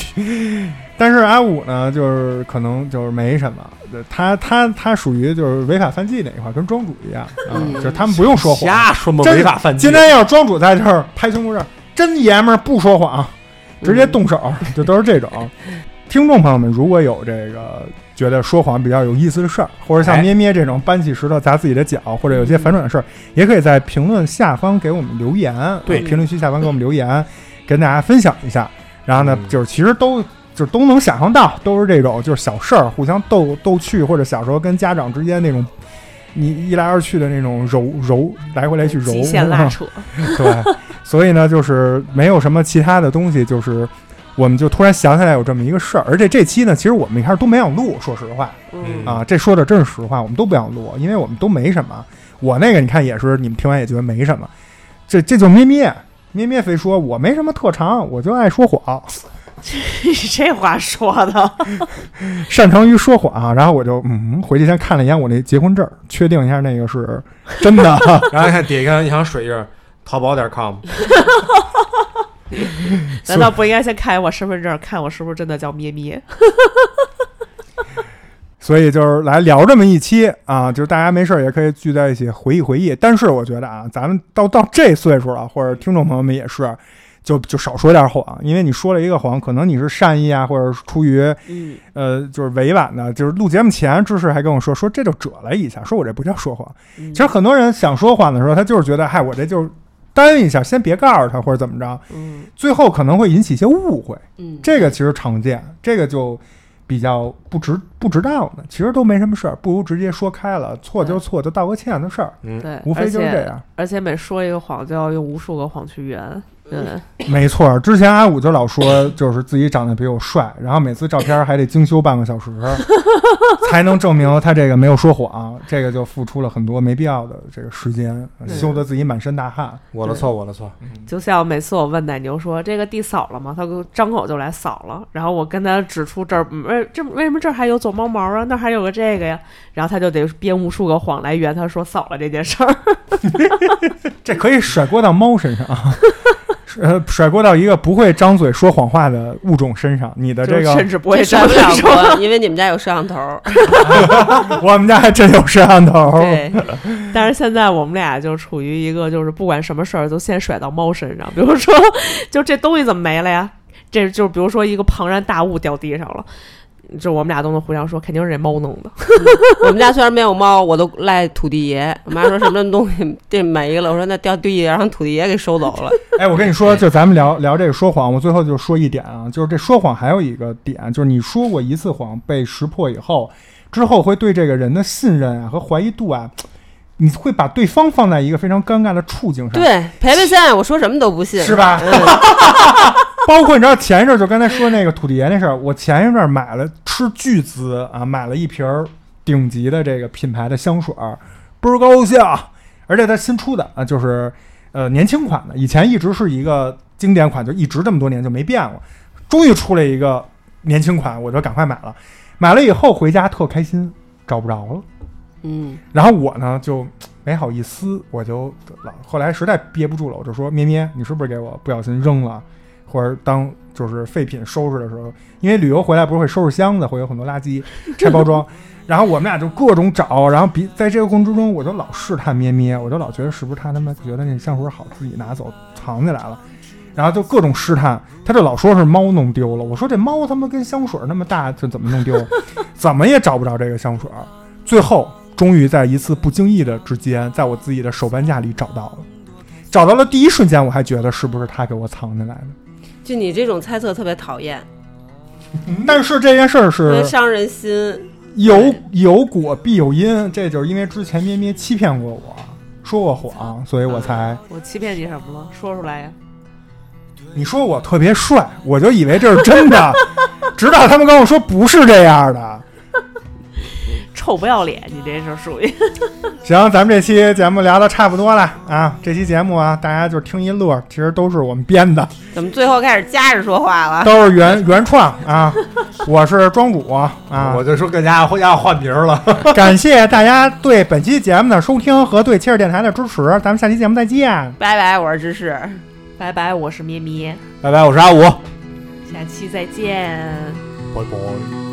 但是阿五呢，就是可能就是没什么，他他他属于就是违法犯纪那一块，跟庄主一样 啊，嗯就是他们不用说谎，瞎说嘛，真违法犯纪今。天要是庄主在这儿拍胸脯这儿，真爷们儿不说谎，直接动手，就都是这种。听众朋友们，如果有这个觉得说谎比较有意思的事儿，或者像哎咩咩这种搬起石头砸自己的脚，或者有些反转的事儿，也可以在评论下方给我们留言。对啊评论区下方给我们留言，跟大家分享一下。然后呢，嗯就是其实都。就都能想象到，都是这种就是小事儿，互相逗逗趣，或者小时候跟家长之间那种，你一来二去的那种揉揉，来回来去揉，极限拉扯，对，所以呢，就是没有什么其他的东西，就是我们就突然想起来有这么一个事儿，而且这期呢，其实我们一开始都没想录，说实话。嗯。啊，这说的真是实话，我们都不想录，因为我们都没什么。我那个你看也是，你们听完也觉得没什么，这这就咩咩咩咩非说我没什么特长，我就爱说谎，这话说的，擅长于说谎啊。然后我就嗯，回去先看了一眼我那结婚证，确定一下那个是真的。然后看底下一行水印儿，淘宝点 com。难道不应该先看我身份证，看我是不是真的叫咩咩？所以就是来聊这么一期啊，就是大家没事儿也可以聚在一起回忆回忆。但是我觉得啊，咱们到到这岁数了，或者听众朋友们也是，就就少说点谎，因为你说了一个谎，可能你是善意啊，或者是出于嗯，呃就是委婉的，就是录节目前知识还跟我说说这就褶了一下，说我这不叫说谎。嗯其实很多人想说谎的时候，他就是觉得嗨，我这就是单一下，先别告诉他或者怎么着，嗯最后可能会引起一些误会。嗯，这个其实常见，这个就比较不值不值当的，其实都没什么事儿，不如直接说开了，错就错，就道个歉的事儿，嗯，对，无非就是这样。而且每说一个谎，就要用无数个谎去圆。对，没错儿，之前阿五就老说，就是自己长得比我帅，然后每次照片还得精修半个小时，才能证明他这个没有说谎，这个就付出了很多没必要的这个时间，修得自己满身大汗。我的错，我的错。就像每次我问奶牛说这个地扫了吗，他张口就来扫了，然后我跟他指出这儿嗯为这为什么这儿还有走猫毛啊，那儿还有个这个呀，然后他就得编无数个谎来圆他说扫了这件事儿。这可以甩锅到猫身上啊，呃，甩锅到一个不会张嘴说谎话的物种身上。你的这个甚至不会张嘴说。锅，因为你们家有摄像头儿。我们家还真有摄像头。对，但是现在我们俩就处于一个就是不管什么事儿都先甩到猫身上，比如说就这东西怎么没了呀？这就比如说一个庞然大物掉地上了。就我们俩都能互相说，肯定是这猫弄的。我们家虽然没有猫，我都赖土地爷。我妈说什么东西这没了，我说那掉地上，让土地爷给收走了。哎，我跟你说，就咱们聊聊这个说谎，我最后就说一点啊，就是这说谎还有一个点，就是你说过一次谎被识破以后，之后会对这个人的信任啊和怀疑度啊，你会把对方放在一个非常尴尬的处境上。，对，培培现在我说什么都不信，是吧？嗯，包括你知道前一阵儿就刚才说那个土地爷那事儿，我前一阵儿买了斥巨资啊，买了一瓶儿顶级的这个品牌的香水儿，倍儿高兴，而且它新出的啊，就是呃年轻款的，以前一直是一个经典款，就一直这么多年就没变过。终于出了一个年轻款，我就赶快买了。买了以后回家特开心，找不着了。嗯，然后我呢就没好意思，我就老后来实在憋不住了，我就说咩咩，你是不是给我不小心扔了，或者当就是废品收拾的时候，因为旅游回来不是会收拾箱子，会有很多垃圾 拆包装，然后我们俩就各种找，然后比在这个过程之中，我就老试探咩咩，我就老觉得是不是他他妈觉得那香水好，自己拿走藏起来了。然后就各种试探，他就老说是猫弄丢了。我说这猫他妈跟香水那么大，这怎么弄丢？怎么也找不着这个香水。最后终于在一次不经意的之间，在我自己的手办架里找到了。找到了第一瞬间，我还觉得是不是他给我藏起来的。就你这种猜测特别讨厌，但是这件事儿是伤人心。有有果必有因，这就是因为之前咩咩欺骗过我，说过谎，所以我才我欺骗你什么了？说出来呀！你说我特别帅，我就以为这是真的，直到他们跟我说不是这样的。臭不要脸，你这是属于。行，咱们这期节目聊的差不多了啊。这期节目啊，大家就听一乐，其实都是我们编的，怎么最后开始夹着说话了？都是原 原创啊。我是庄主啊，我就说跟家要换名了。感谢大家对本期节目的收听和对切尔电台的支持，咱们下期节目再见，拜拜，我是芝士。拜拜，我是咩咩，拜拜，我是阿五，下期再见。拜拜。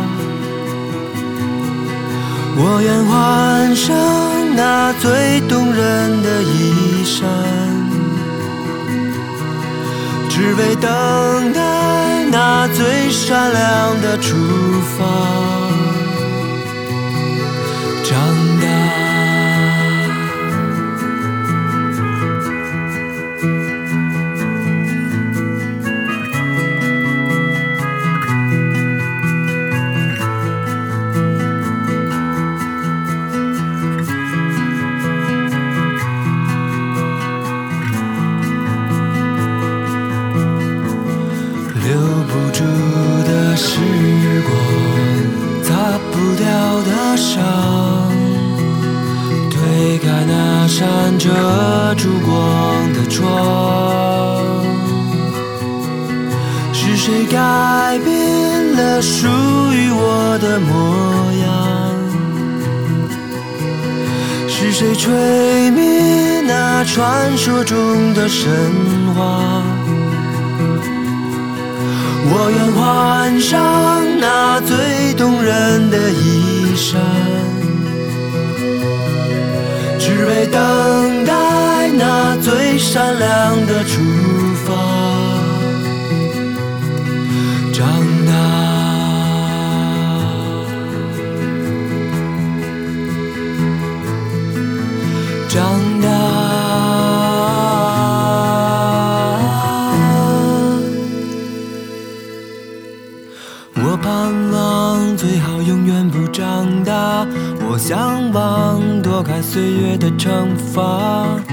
我愿换上那最动人的衣衫，只为等待那最闪亮的出发。上，推开那扇遮住光的窗。是谁改变了属于我的模样？是谁吹灭那传说中的神话？我愿换上那最动人的衣山，只为等待那最善良的出仰望躲开岁月的惩罚。